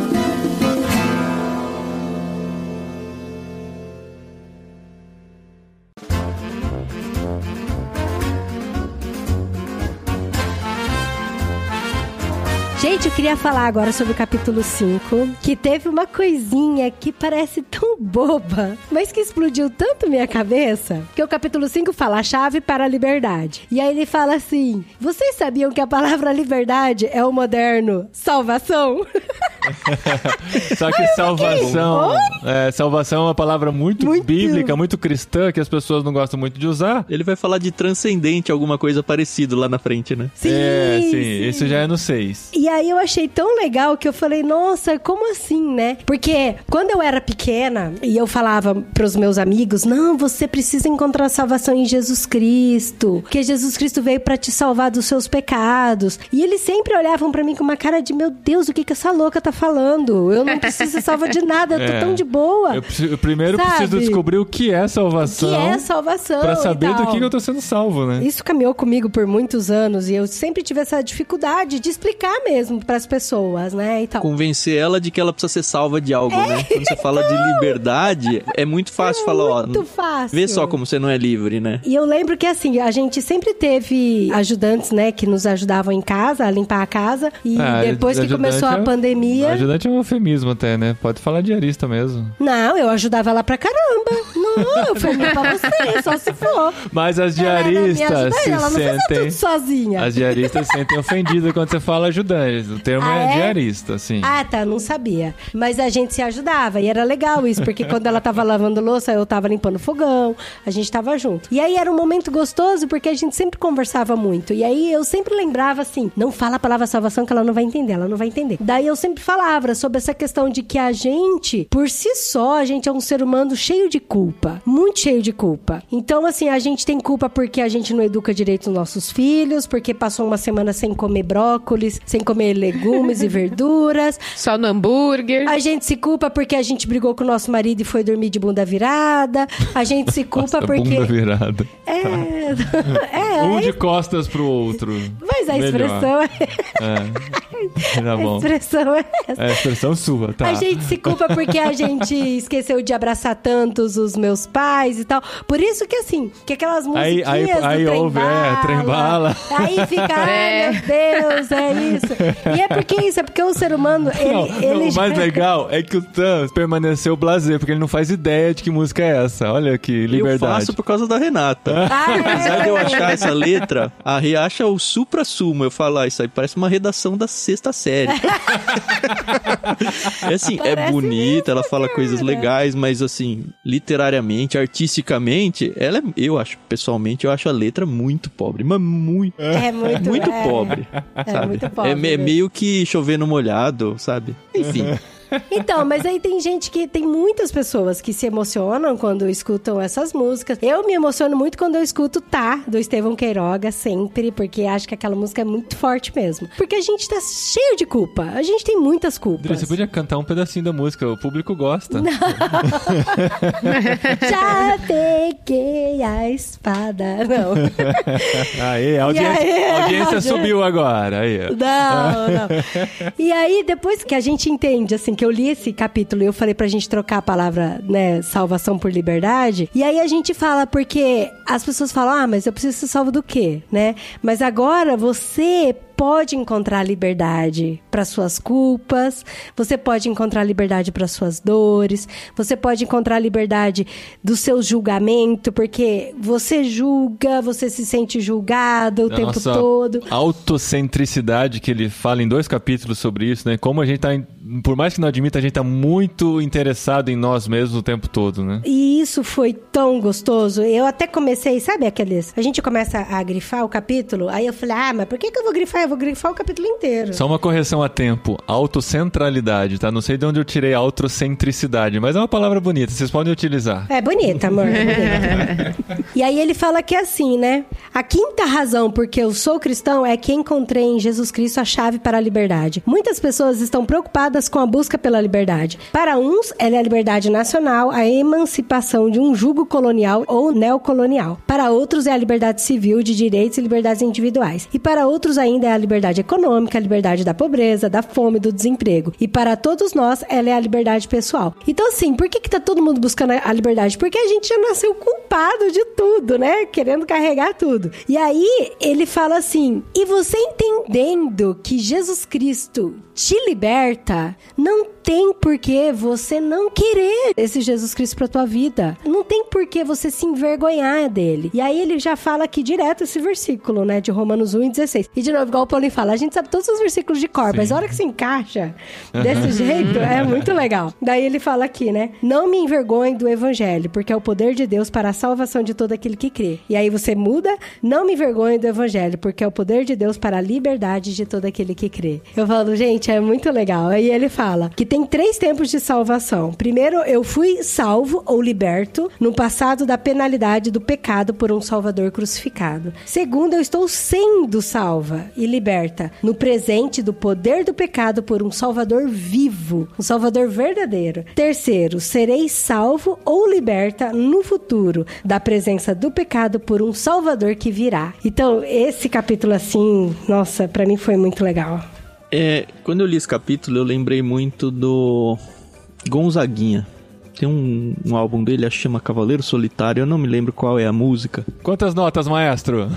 Queria falar agora sobre o capítulo 5, que teve uma coisinha que parece tão boba, mas que explodiu tanto minha cabeça, que o capítulo 5 fala a chave para a liberdade. E aí ele fala assim: Vocês sabiam que a palavra liberdade é o moderno salvação? (laughs) Só que salvação. É, salvação é uma palavra muito, Muito. bíblica, muito cristã, que as pessoas não gostam muito de usar. Ele vai falar de transcendente, alguma coisa parecida lá na frente, né? Sim, é, sim, isso já é no 6. E aí eu achei tão legal que eu falei, nossa, como assim, né? Porque quando eu era pequena e eu falava pros meus amigos, não, você precisa encontrar salvação em Jesus Cristo, porque Jesus Cristo veio pra te salvar dos seus pecados. E eles sempre olhavam pra mim com uma cara de, meu Deus, o que que essa louca tá falando? Eu não preciso ser salva de nada, eu tô (laughs) É. tão de boa. Eu, preciso- eu primeiro Sabe? preciso descobrir o que é O salvação. que é salvação? Pra e saber do que que eu tô sendo salvo, né? Isso caminhou comigo por muitos anos e eu sempre tive essa dificuldade de explicar mesmo pras pessoas, né? E tal. Convencer ela de que ela precisa ser salva de algo, né? Quando você fala de liberdade, é muito fácil falar, ó. Muito fácil. Vê só como você não é livre, né? E eu lembro que assim, a gente sempre teve ajudantes, né, que nos ajudavam em casa, a limpar a casa. E Ah, depois que começou a é- pandemia. Ajudante é um eufemismo até, né? Pode falar diarista mesmo. Não, eu ajudava ela pra caramba. Eu fui pra você, só se for. Mas as Ela diaristas se ela não fazia sentem... tudo sozinha. As diaristas se sentem ofendidas quando você fala ajudante. O termo Ah, é, é? diarista, sim. Ah, tá, não sabia. Mas a gente se ajudava e era legal isso, porque quando ela tava lavando louça, eu tava limpando fogão, a gente tava junto. E aí era um momento gostoso porque a gente sempre conversava muito. E aí eu sempre lembrava assim: não fala a palavra salvação que ela não vai entender, ela não vai entender. Daí eu sempre falava sobre essa questão de que a gente, por si só, a gente é um ser humano cheio de culpa, muito cheio de culpa. Então, assim, a gente tem culpa porque a gente não educa direito os nossos filhos, porque passou uma semana sem comer brócolis, sem comer legumes e (laughs) verduras. Só no hambúrguer. A gente se culpa porque a gente brigou com o nosso marido e foi dormir de bunda virada. A gente se (laughs) culpa Nossa, porque. bunda virada. É. (laughs) é, Um é, de costas pro outro. Mas a Melhor. expressão é. É. Tá A bom. expressão é essa. É a expressão sua, tá. A gente se culpa porque a gente esqueceu de abraçar tantos os meus pais e tal. Por isso que assim, que aquelas Aí- musiquinhas aí- do aí trem ouve, é, bala, trem bala. Aí fica, ai (laughs) É. meu Deus, é isso. E é porque isso, é porque o ser humano, ele, Não, ele não, o já- mais legal é que o Tan permaneceu blazer, porque ele não faz ideia de que música é essa. Olha que Eu liberdade. faço por causa da Renata. Ah, é? Apesar de eu achar essa letra, a Rê acha o supra-sumo. Eu falo, ah, isso aí parece uma redação da sexta série. (laughs) é assim, é Parece bonita, ela fala coisas legais, mas assim, literariamente, artisticamente, ela é, eu acho, pessoalmente, eu acho a letra muito pobre, mas muito, É muito, muito é. pobre. É sabe? muito pobre. É, é meio que chover no molhado, sabe? Enfim. Então, mas aí tem gente que tem muitas pessoas que se emocionam quando escutam essas músicas. Eu me emociono muito quando eu escuto Tá, do Estevão Queiroga, sempre, porque acho que aquela música é muito forte mesmo. Porque a gente tá cheio de culpa. A gente tem muitas culpas. Você podia cantar um pedacinho da música, o público gosta. (laughs) Já peguei a espada. Não. Aê, a audiência, aí, a audiência subiu agora. Aí. Não, não. E aí, depois que a gente entende, assim, que eu li esse capítulo e eu falei pra gente trocar a palavra, né, salvação por liberdade, e aí a gente fala, porque as pessoas falam, ah, mas eu preciso ser salvo do quê, né? Mas agora você pode encontrar liberdade para suas culpas, você pode encontrar liberdade para suas dores, você pode encontrar liberdade do seu julgamento, porque você julga, você se sente julgado o Da tempo todo. autocentricidade que ele fala em dois capítulos sobre isso, né? Como a gente tá, por mais que não admita, a gente tá muito interessado em nós mesmos o tempo todo, né? E isso foi tão gostoso. Eu até comecei, sabe aqueles? A gente começa a grifar o capítulo, aí eu falei, ah, mas por que, que eu vou grifar? Vou grifar o capítulo inteiro. Só uma correção a tempo. Autocentralidade, tá? Não sei de onde eu tirei autocentricidade, mas é uma palavra bonita, vocês podem utilizar. É bonita, amor. é bonita. (laughs) e aí ele fala que é assim, né? A quinta razão porque eu sou cristão é que encontrei em Jesus Cristo a chave para a liberdade. Muitas pessoas estão preocupadas com a busca pela liberdade. Para uns, ela é a liberdade nacional, a emancipação de um jugo colonial ou neocolonial. Para outros, é a liberdade civil de direitos e liberdades individuais. E para outros ainda é a liberdade econômica, a liberdade da pobreza, da fome, do desemprego. E para todos nós, ela é a liberdade pessoal. Então, assim, por que, que tá todo mundo buscando a liberdade? Porque a gente já nasceu culpado de tudo, né? Querendo carregar tudo. E aí, ele fala assim: e você entendendo que Jesus Cristo te liberta, não tem por que você não querer esse Jesus Cristo pra tua vida. Não tem por que você se envergonhar dele. E aí ele já fala aqui direto esse versículo, né, de Romanos 1 e 16. E de novo, igual o Paulinho fala, a gente sabe todos os versículos de cor, Sim. mas a hora que se encaixa desse jeito, é muito legal. Daí ele fala aqui, né, não me envergonhe do evangelho, porque é o poder de Deus para a salvação de todo aquele que crê. E aí você muda, não me envergonhe do evangelho, porque é o poder de Deus para a liberdade de todo aquele que crê. Eu falo, gente, é muito legal. Aí ele fala que tem três tempos de salvação. Primeiro, eu fui salvo ou liberto no passado da penalidade do pecado por um Salvador crucificado. Segundo, eu estou sendo salva e liberta no presente do poder do pecado por um Salvador vivo, um Salvador verdadeiro. Terceiro, serei salvo ou liberta no futuro da presença do pecado por um Salvador que virá. Então, esse capítulo assim, nossa, para mim foi muito legal. É, quando eu li esse capítulo, eu lembrei muito do Gonzaguinha. Tem um, um álbum dele, acho que chama Cavaleiro Solitário, eu não me lembro qual é a música. Quantas notas, maestro?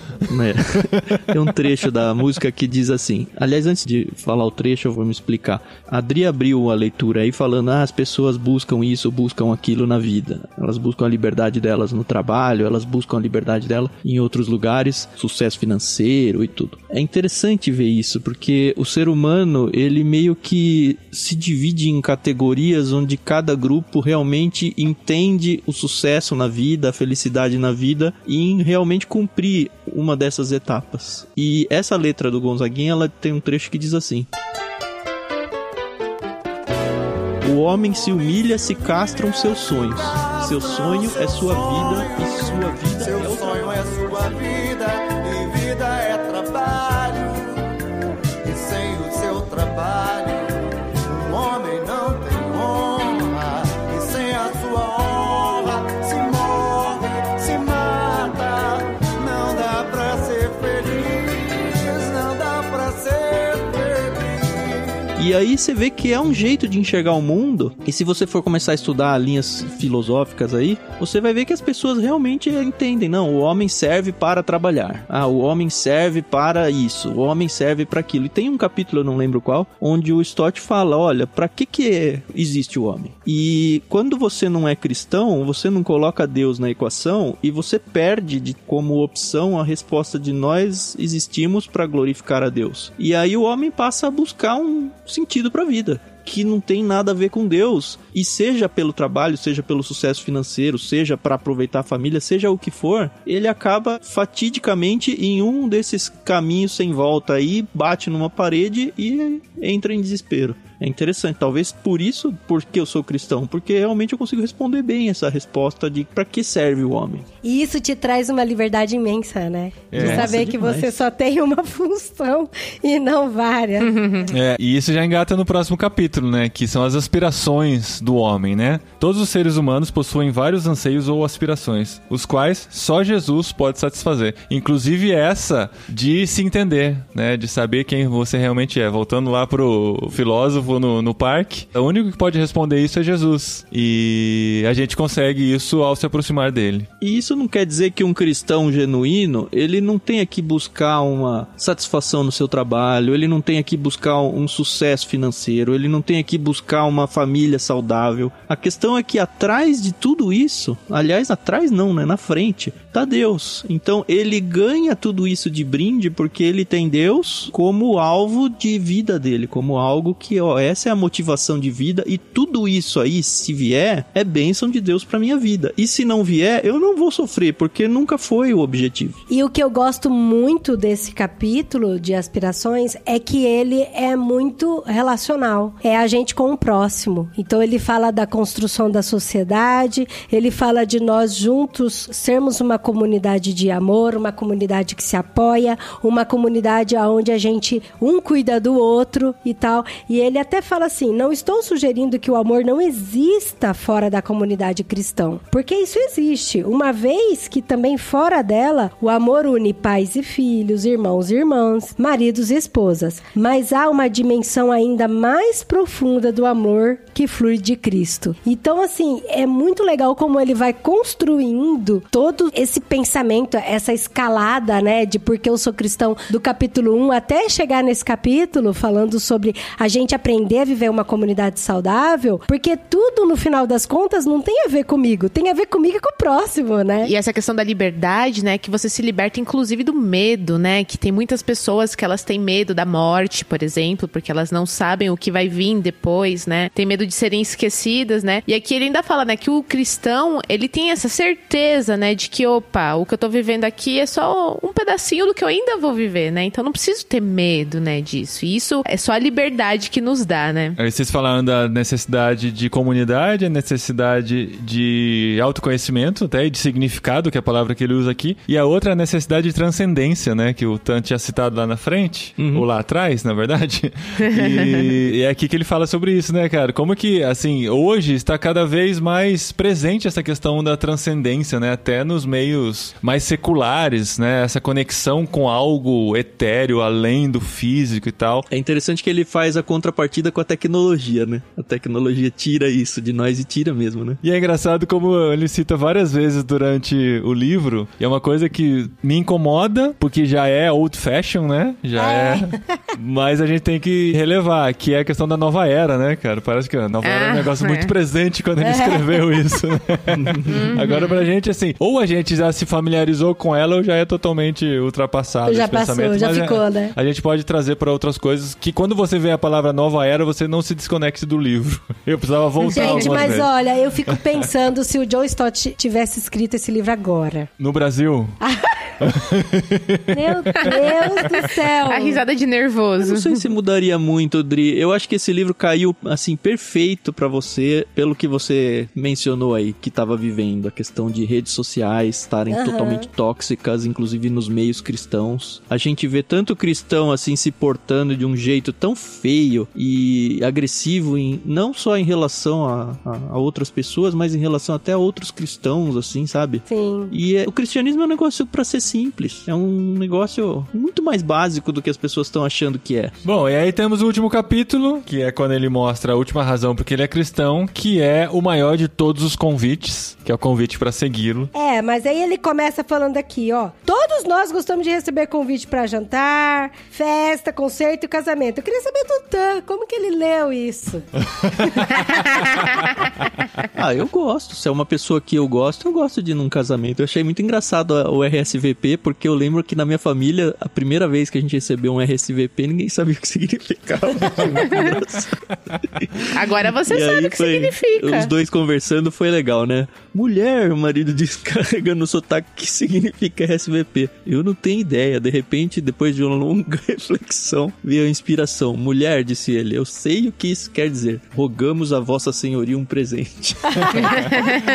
É. (laughs) Tem um trecho da música que diz assim. Aliás, antes de falar o trecho, eu vou me explicar. A Adri abriu a leitura aí falando: ah, as pessoas buscam isso, buscam aquilo na vida. Elas buscam a liberdade delas no trabalho, elas buscam a liberdade dela em outros lugares, sucesso financeiro e tudo. É interessante ver isso, porque o ser humano, ele meio que se divide em categorias onde cada grupo realmente realmente entende o sucesso na vida, a felicidade na vida e em realmente cumprir uma dessas etapas. E essa letra do Gonzaguinha, ela tem um trecho que diz assim: O homem se humilha se castram seus sonhos. Seu sonho é sua vida e sua vida é o sonho E aí você vê que é um jeito de enxergar o mundo. E se você for começar a estudar linhas filosóficas aí, você vai ver que as pessoas realmente entendem. Não, o homem serve para trabalhar. Ah, o homem serve para isso. O homem serve para aquilo. E tem um capítulo, eu não lembro qual, onde o Stott fala: olha, para que que existe o homem? E quando você não é cristão, você não coloca Deus na equação e você perde de como opção a resposta de nós existimos para glorificar a Deus. E aí o homem passa a buscar um sentido para a vida que não tem nada a ver com Deus. E seja pelo trabalho, seja pelo sucesso financeiro, seja para aproveitar a família, seja o que for, ele acaba fatidicamente em um desses caminhos sem volta aí, bate numa parede e entra em desespero. É interessante, talvez por isso, porque eu sou cristão, porque realmente eu consigo responder bem essa resposta de para que serve o homem. E isso te traz uma liberdade imensa, né? É. De saber que você só tem uma (laughs) função e não várias. (laughs) é, e isso já engata no próximo capítulo, né? Que são as aspirações do homem, né? Todos os seres humanos possuem vários anseios ou aspirações, os quais só Jesus pode satisfazer. Inclusive essa de se entender, né? De saber quem você realmente é. Voltando lá pro filósofo novo no, no parque, o único que pode responder isso é Jesus. E a gente consegue isso ao se aproximar dele. E isso não quer dizer que um cristão genuíno, ele não tenha que buscar uma satisfação no seu trabalho, ele não tenha que buscar um sucesso financeiro, ele não tenha que buscar uma família saudável. A questão é que atrás de tudo isso, aliás, atrás não, né, na frente, tá Deus. Então ele ganha tudo isso de brinde porque ele tem Deus como alvo de vida dele, como algo que ó, essa é a motivação de vida e tudo isso aí, se vier, é bênção de Deus para minha vida. E se não vier, eu não vou sofrer, porque nunca foi o objetivo. E o que eu gosto muito desse capítulo de aspirações é que ele é muito relacional. É a gente com o próximo. Então ele fala da construção da sociedade, ele fala de nós juntos sermos uma comunidade de amor, uma comunidade que se apoia, uma comunidade onde a gente um cuida do outro e tal. E ele até fala assim: não estou sugerindo que o amor não exista fora da comunidade cristã, porque isso existe, uma vez que também fora dela o amor une pais e filhos, irmãos e irmãs, maridos e esposas. Mas há uma dimensão ainda mais profunda do amor que flui de Cristo. Então, assim, é muito legal como ele vai construindo todo esse pensamento, essa escalada, né, de porque eu sou cristão do capítulo 1 até chegar nesse capítulo falando sobre a gente aprender a viver uma comunidade saudável, porque tudo no final das contas não tem a ver comigo, tem a ver comigo e com o próximo, né? E essa questão da liberdade, né, que você se liberta inclusive do medo, né, que tem muitas pessoas que elas têm medo da morte, por exemplo, porque elas não sabem o que vai vir depois, né? Tem medo de serem esquecidas, né? E aqui ele ainda fala, né, que o cristão, ele tem essa certeza, né, de que, opa, o que eu tô vivendo aqui é só um pedacinho do que eu ainda vou viver, né? Então não preciso ter medo, né, disso. E isso é só a liberdade que nos dá, né? Aí vocês falaram da necessidade de comunidade, a necessidade de autoconhecimento, até e de significado, que é a palavra que ele usa aqui, e a outra é a necessidade de transcendência, né, que o Tan tinha citado lá na frente, ou lá atrás, na verdade. (laughs) E, e é aqui que ele fala sobre isso, né, cara? Como que, assim, hoje está cada vez mais presente essa questão da transcendência, né, até nos meios mais seculares, né, essa conexão com algo etéreo, além do físico e tal. É interessante que ele faz a contrapartida com a tecnologia, né? A tecnologia tira isso de nós e tira mesmo, né? E é engraçado como ele cita várias vezes durante o livro, e é uma coisa que me incomoda, porque já é old fashion, né? Já é. Mas a gente tem que relevar, que é a questão da nova era, né, cara? Parece que a nova era é um Ah, negócio é. muito presente quando ele escreveu isso. né? Agora pra gente, assim, ou a gente já se familiarizou com ela ou já é totalmente ultrapassado Já esse passou, pensamento. já Mas, ficou, é, né? A gente pode trazer pra outras coisas que quando você vê a palavra nova era, você não se desconecte do livro. (laughs) Eu precisava voltar Gente, mas vezes. olha, eu fico pensando se o John Stott tivesse escrito esse livro agora. No Brasil, (laughs) Meu Deus do céu! A risada de Eu nervoso. não sei se mudaria muito, Dri. Eu acho que esse livro caiu, assim, perfeito pra você, pelo que você mencionou aí, que tava vivendo. A questão de redes sociais estarem Aham. totalmente tóxicas, inclusive nos meios cristãos. A gente vê tanto cristão, assim, se portando de um jeito tão feio e agressivo, em, não só em relação a, a- a outras pessoas, mas em relação até a outros cristãos, assim, sabe? Sim. E é- o cristianismo é um negócio pra ser simples. É um negócio muito mais básico do que as pessoas estão achando que é. Bom, e aí temos o último capítulo, que é quando ele mostra a última razão porque ele é cristão, que é o maior de todos os convites, que é o convite pra segui-lo. É, mas aí ele começa falando aqui, ó. Todos nós gostamos de receber convite pra jantar, festa, concerto e casamento. Eu queria saber do Tan, como que ele leu isso? (laughs) Ah, eu gosto. Se é uma pessoa que eu gosto, eu gosto de ir num casamento. Eu achei muito engraçado o RSVP, porque eu lembro que na minha família, a primeira vez que a gente recebeu um RSVP, ninguém sabia o que (laughs) significava. Agora você E sabe o que foi- significa. Os dois conversando foi legal, né? Mulher, o marido (laughs) descarregando o sotaque, o que significa RSVP? Eu não tenho ideia. De repente, depois de uma longa (laughs) reflexão, veio a inspiração. Mulher, disse ele, eu sei o que isso quer dizer. Rogamos a vossa senhoria um presente. (laughs)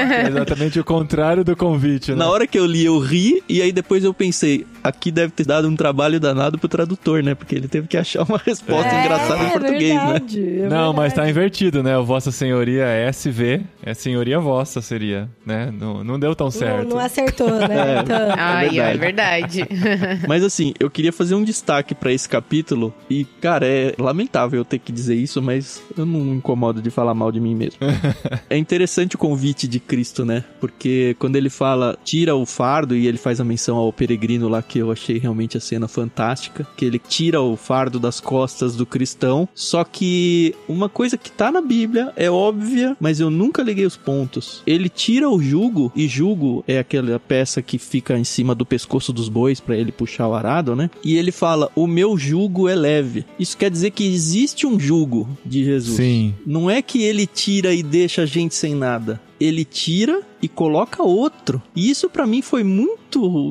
É exatamente o contrário do convite, né? Na hora que eu li, eu ri, e aí depois eu pensei, aqui deve ter dado um trabalho danado pro tradutor, né? Porque ele teve que achar uma resposta engraçada em português, né? verdade, é Não, mas tá invertido, né? O Vossa Senhoria é SV, é Senhoria Vossa seria, né? Não, não deu tão Não, certo. não acertou, né? (laughs) É. Tan? Ai, é verdade. (laughs) Mas assim, eu queria fazer um destaque pra esse capítulo e, cara, é lamentável eu ter que dizer isso, mas eu não me incomodo de falar mal de mim mesmo. (laughs) é interessante o convite de Cristo, né? Porque quando ele fala tira o fardo e ele faz a menção ao peregrino lá que eu achei realmente a cena fantástica, que ele tira o fardo das costas do cristão, só que uma coisa que tá na Bíblia é óbvia, mas eu nunca liguei os pontos. Ele tira o jugo e jugo é aquela peça que fica em cima do pescoço dos bois pra ele puxar o arado, né? E ele fala: "O meu jugo é leve". Isso quer dizer que existe um jugo de Jesus. Sim. Não é que ele tira e deixa a gente sem nada. Ele tira e coloca outro. E isso pra mim foi muito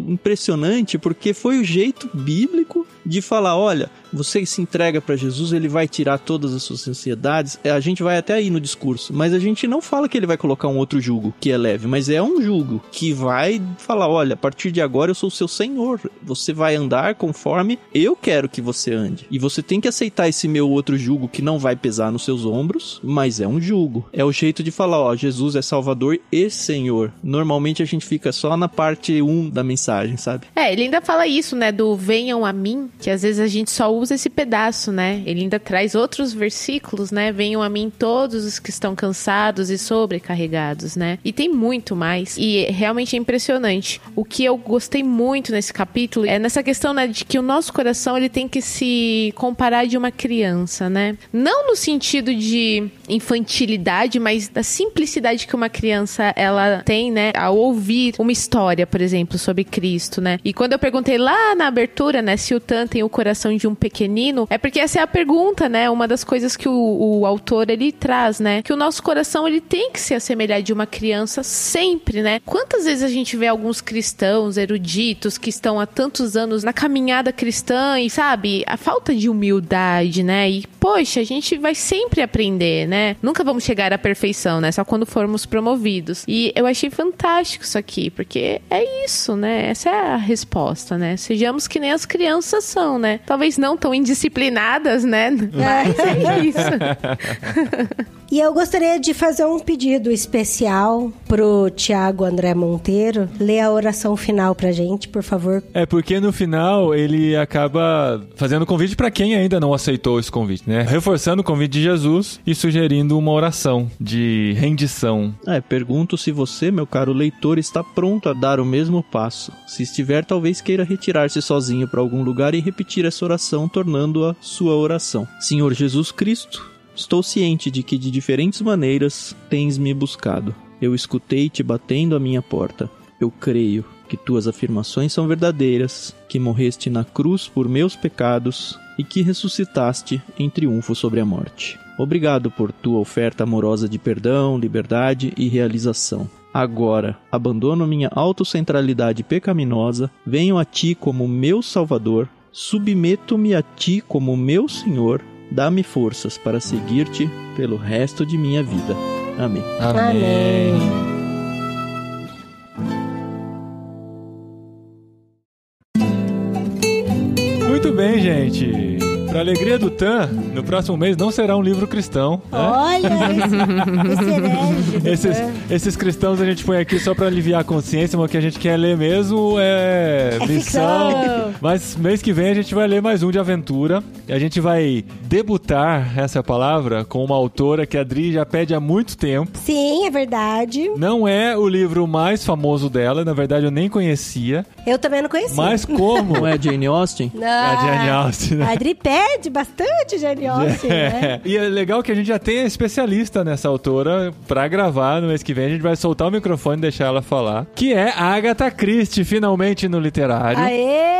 impressionante porque foi o jeito bíblico de falar, olha, você se entrega para Jesus, ele vai tirar todas as suas ansiedades. É, A gente vai até aí no discurso, mas a gente não fala que ele vai colocar um outro jugo que é leve, mas é um jugo que vai falar: olha, a partir de agora eu sou o seu senhor. Você vai andar conforme eu quero que você ande. E você tem que aceitar esse meu outro jugo que não vai pesar nos seus ombros, mas é um jugo. É o jeito de falar: ó, Jesus é Salvador e Senhor. Normalmente a gente fica só na parte 1 da mensagem, sabe? É, ele ainda fala isso, né, do venham a mim, que às vezes a gente só usa esse pedaço, né? Ele ainda traz outros versículos, né? Venham a mim todos os que estão cansados e sobrecarregados, né? E tem muito mais. E realmente é impressionante. O que eu gostei muito nesse capítulo é nessa questão, né, de que o nosso coração ele tem que se comparar de uma criança, né? Não no sentido de infantilidade, mas da simplicidade que uma criança ela tem, né, ao ouvir uma história, por exemplo, sobre Cristo, né? E quando eu perguntei lá na abertura, né, se o Tan tem o coração de um pequenino, é porque essa é a pergunta, né? Uma das coisas que o, o autor ele traz, né? Que o nosso coração ele tem que se assemelhar de uma criança sempre, né? Quantas vezes a gente vê alguns cristãos eruditos que estão há tantos anos na caminhada cristã e sabe a falta de humildade, né? E poxa, a gente vai sempre aprender, né? Nunca vamos chegar à perfeição, né? Só quando formos promovidos. E eu achei fantástico isso aqui, porque é isso, né? Essa é a resposta, né? Sejamos que nem as crianças são, né? Talvez não tão indisciplinadas, né? Mas é isso. (laughs) E eu gostaria de fazer um pedido especial pro Tiago André Monteiro. Lê a oração final pra gente, por favor. É porque no final ele acaba fazendo convite para quem ainda não aceitou esse convite, né? Reforçando o convite de Jesus e sugerindo uma oração de rendição. É, pergunto se você, meu caro leitor, está pronto a dar o mesmo passo. Se estiver, talvez queira retirar-se sozinho para algum lugar e repetir essa oração, tornando-a sua oração. Senhor Jesus Cristo, estou ciente de que de diferentes maneiras tens me buscado. Eu escutei-te batendo à minha porta. Eu creio que tuas afirmações são verdadeiras, que morreste na cruz por meus pecados e que ressuscitaste em triunfo sobre a morte. Obrigado por tua oferta amorosa de perdão, liberdade e realização. Agora, abandono minha autocentralidade pecaminosa, venho a ti como meu Salvador, submeto-me a ti como meu Senhor, dá-me forças para seguir-te pelo resto de minha vida. Amém. Amém. Muito bem, gente. Pra alegria do Tan, no próximo mês não será um livro cristão. né? Olha (laughs) esse, esse Esses, esses cristãos a gente põe aqui só pra aliviar a consciência, mas o que a gente quer ler mesmo é, É ficção. Mas mês que vem a gente vai ler mais um de aventura. E a gente vai debutar essa palavra com uma autora que a Adri já pede há muito tempo. Sim, é verdade. Não é o livro mais famoso dela, na verdade eu nem conhecia. Eu também não conhecia. Mas como Não é Jane Austen? Não. a Jane Austen, né? A Adri pede bastante Jane Austen, né? (laughs) E é legal que a gente já tem especialista nessa autora pra gravar no mês que vem. A gente vai soltar o microfone e deixar ela falar. Que é a Agatha Christie, finalmente no literário. Aê,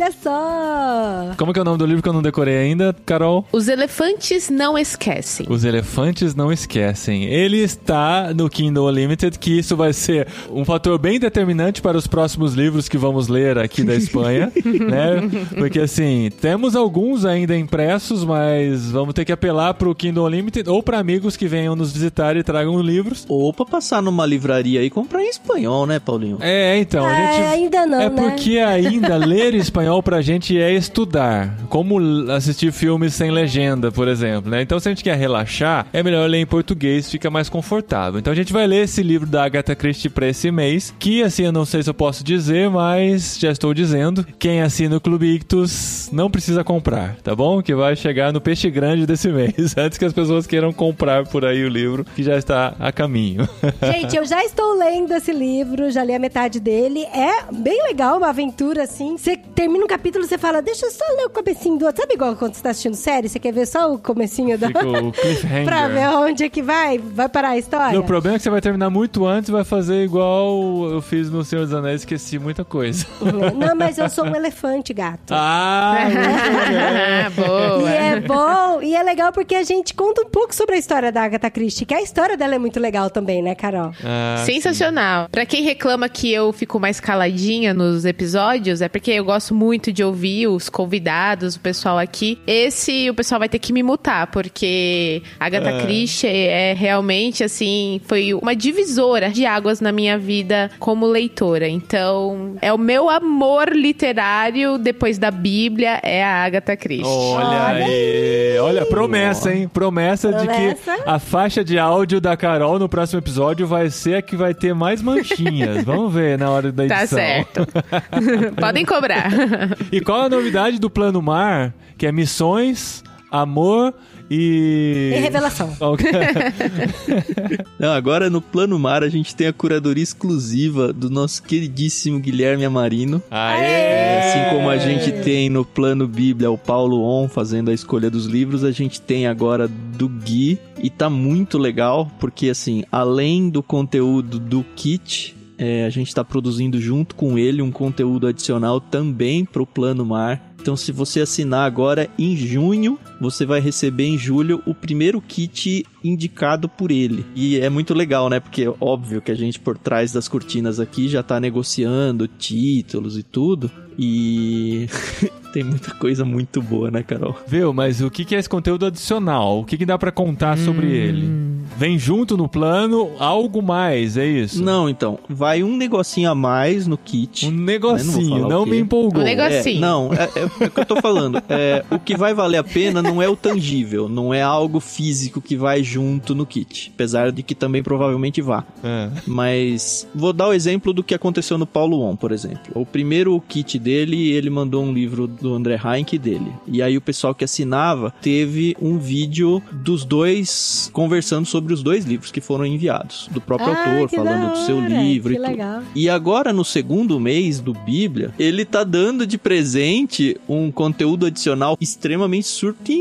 olha só. Como que é o nome do livro que eu não decorei ainda, Carol? Os elefantes não esquecem. Os elefantes não esquecem. Ele está no Kindle Unlimited, que isso vai ser um fator bem determinante para os próximos livros que vamos ler aqui da Espanha, (laughs) né? Porque assim, temos alguns ainda impressos, mas vamos ter que apelar para o Kindle Unlimited ou para amigos que venham nos visitar e tragam livros. Ou pra passar numa livraria e comprar em espanhol, né, Paulinho? É, então, a Ah, gente... ainda não, É né? porque ainda ler (laughs) espanhol pra gente é estudar. Como assistir filmes sem legenda, por exemplo, né? Então, se a gente quer relaxar, é melhor ler em português, fica mais confortável. Então, a gente vai ler esse livro da Agatha Christie pra esse mês, que, assim, eu não sei se eu posso dizer, mas já estou dizendo. Quem assina o Clube Ictus não precisa comprar, tá bom? Que vai chegar no peixe grande desse (laughs) mês, antes que as pessoas queiram comprar por aí o livro, que já está a caminho. (laughs) Gente, eu já estou lendo esse livro, já li a metade dele. É bem legal, uma aventura assim. Você termina um capítulo, você fala, deixa eu só ler o comecinho do outro. Sabe igual quando você tá assistindo série? Você quer ver só o comecinho da... Fica o (laughs) cliffhanger. pra ver onde é que vai, vai parar a história? O problema é que você vai terminar muito antes e vai fazer igual eu fiz no Senhor dos Anéis, esqueci muita coisa. (laughs) Não, mas eu sou um elefante, gato. Ah, (laughs) E boa. é bom, e é legal porque a gente conta um pouco sobre a história da Agatha Christie, que a história dela é muito legal também, né, Carol? Ah, Sensacional. Pra quem reclama que eu fico mais caladinha nos episódios, é porque eu gosto muito muito de ouvir os convidados, o pessoal aqui. Esse o pessoal vai ter que me mutar, porque Agatha É. Christie é realmente assim, foi uma divisora de águas na minha vida como leitora. Então, é o meu amor literário depois da Bíblia é a Agatha Christie. Olha Olha aí. Olha, promessa, hein? Promessa, de Promessa. que a faixa de áudio da Carol no próximo episódio vai ser a que vai ter mais manchinhas. (laughs) Vamos ver na hora da edição. Tá certo. (laughs) Podem cobrar. (laughs) E qual a novidade do Plano Mar? Que é missões, amor e... E revelação. (laughs) Não, agora no Plano Mar a gente tem a curadoria exclusiva do nosso queridíssimo Guilherme Amarino. Aê! Assim como a gente tem no Plano Bíblia o Paulo On fazendo a escolha dos livros, a gente tem agora do Gui e tá muito legal, porque assim, além do conteúdo do kit, é, a gente está produzindo junto com ele um conteúdo adicional também pro Plano Mar. Então, se você assinar agora em junho, você vai receber em julho o primeiro kit indicado por ele. E é muito legal, né? Porque é óbvio que a gente por trás das cortinas aqui já tá negociando títulos e tudo. E (laughs) tem muita coisa muito boa, né, Carol? Viu? Mas o que é esse conteúdo adicional? O que, que dá pra contar sobre ele? Vem junto no plano algo mais, é isso? Não, então, vai um negocinho a mais no kit. Um não negocinho, falar não, o quê. me empolgou. Um negocinho. É, não, é, é, é o que eu tô falando. É, o que vai valer a pena (laughs) não é o tangível, não é algo físico que vai junto no kit. Apesar de que também provavelmente vá. É. Mas vou dar o exemplo do que aconteceu no Paulo On, por exemplo. O primeiro kit dele, ele mandou um livro do André Heinck dele. E aí o pessoal que assinava teve um vídeo dos dois conversando sobre os dois livros que foram enviados. Do próprio Ah, autor, falando da do seu hora, livro que e tudo. legal. E agora, no segundo mês do Bíblia, ele tá dando de presente um conteúdo adicional extremamente surpreendente.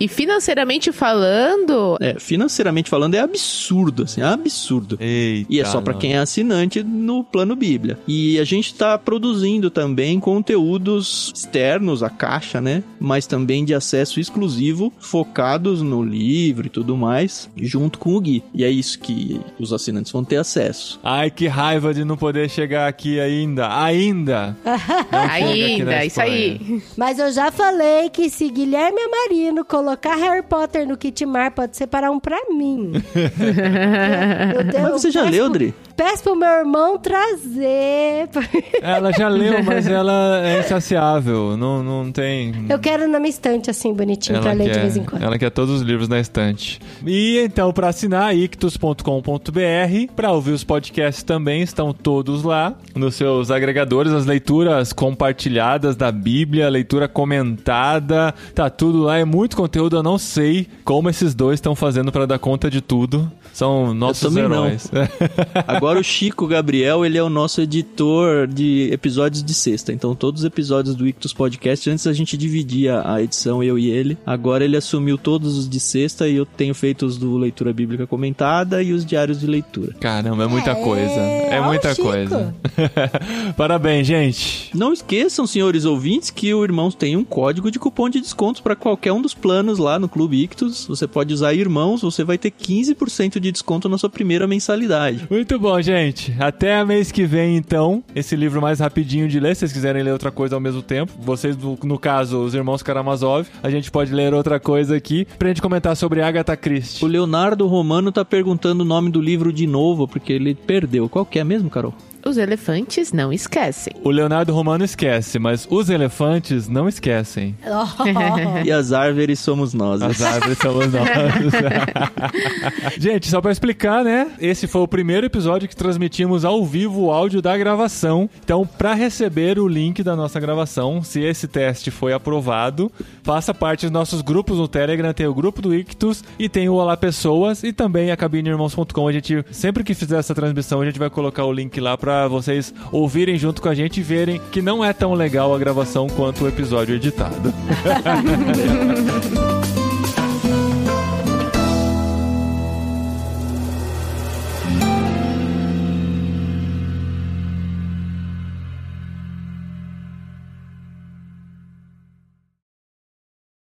E financeiramente falando, É, financeiramente falando, é absurdo, assim, é absurdo. Eita, E é só pra não. quem é assinante no plano Bíblia. E a gente tá produzindo também conteúdos externos à caixa, né? Mas também de acesso exclusivo, focados no livro e tudo mais, junto com o Gui. E é isso que os assinantes vão ter acesso. Ai, que raiva de não poder chegar aqui ainda. Ainda! (laughs) Ainda, isso aí. (laughs) Mas eu já falei que se Guilherme Amarino colocar Harry Potter no kit mar, pode separar um pra mim. (laughs) Eu tenho- Mas você já leu, Dri? Peço pro meu irmão trazer. Ela já leu, mas ela é insaciável. Não, não tem. Eu quero na minha estante, assim, bonitinho, pra ler de vez em quando. ela quer todos os livros na estante. E então, para assinar, ictus.com.br. Para ouvir os podcasts também, estão todos lá. Nos seus agregadores, as leituras compartilhadas da Bíblia, leitura comentada. Tá tudo lá. É muito conteúdo. Eu não sei como esses dois estão fazendo para dar conta de tudo. São nossos heróis. (laughs) Agora o Chico Gabriel, ele é o nosso editor de episódios de sexta. Então todos os episódios do Ictus Podcast, antes a gente dividia a edição, eu e ele. Agora ele assumiu todos os de sexta e eu tenho feito os do Leitura Bíblica Comentada e os diários de leitura. Caramba, é muita É, coisa. É muita coisa. (laughs) Parabéns, gente. Não esqueçam, senhores ouvintes, que o Irmãos tem um código de cupom de descontos para qualquer um dos planos lá no Clube Ictus. Você pode usar Irmãos, você vai ter 15% de desconto na sua primeira mensalidade. Muito bom, gente. Até mês que vem, então. Esse livro mais rapidinho de ler, se vocês quiserem ler outra coisa ao mesmo tempo. Vocês, no, caso, os irmãos Karamazov. A gente pode ler outra coisa aqui pra gente comentar sobre Agatha Christie. O Leonardo Romano tá perguntando o nome do livro de novo, porque ele perdeu. Qual que é mesmo, Carol? Os elefantes não esquecem. O Leonardo Romano esquece, mas os elefantes não esquecem. (laughs) Oh. E as árvores somos nós. As árvores somos nós. (laughs) Gente, só pra explicar, né? Esse foi o primeiro episódio que transmitimos ao vivo o áudio da gravação. Então, pra receber o link da nossa gravação, se esse teste foi aprovado, faça parte dos nossos grupos no Telegram. Tem o grupo do Ictus e tem o Olá Pessoas e também a cabineirmãos.com. A gente, sempre que fizer essa transmissão, a gente vai colocar o link lá pra vocês ouvirem junto com a gente e verem que não é tão legal a gravação quanto o episódio editado. (laughs)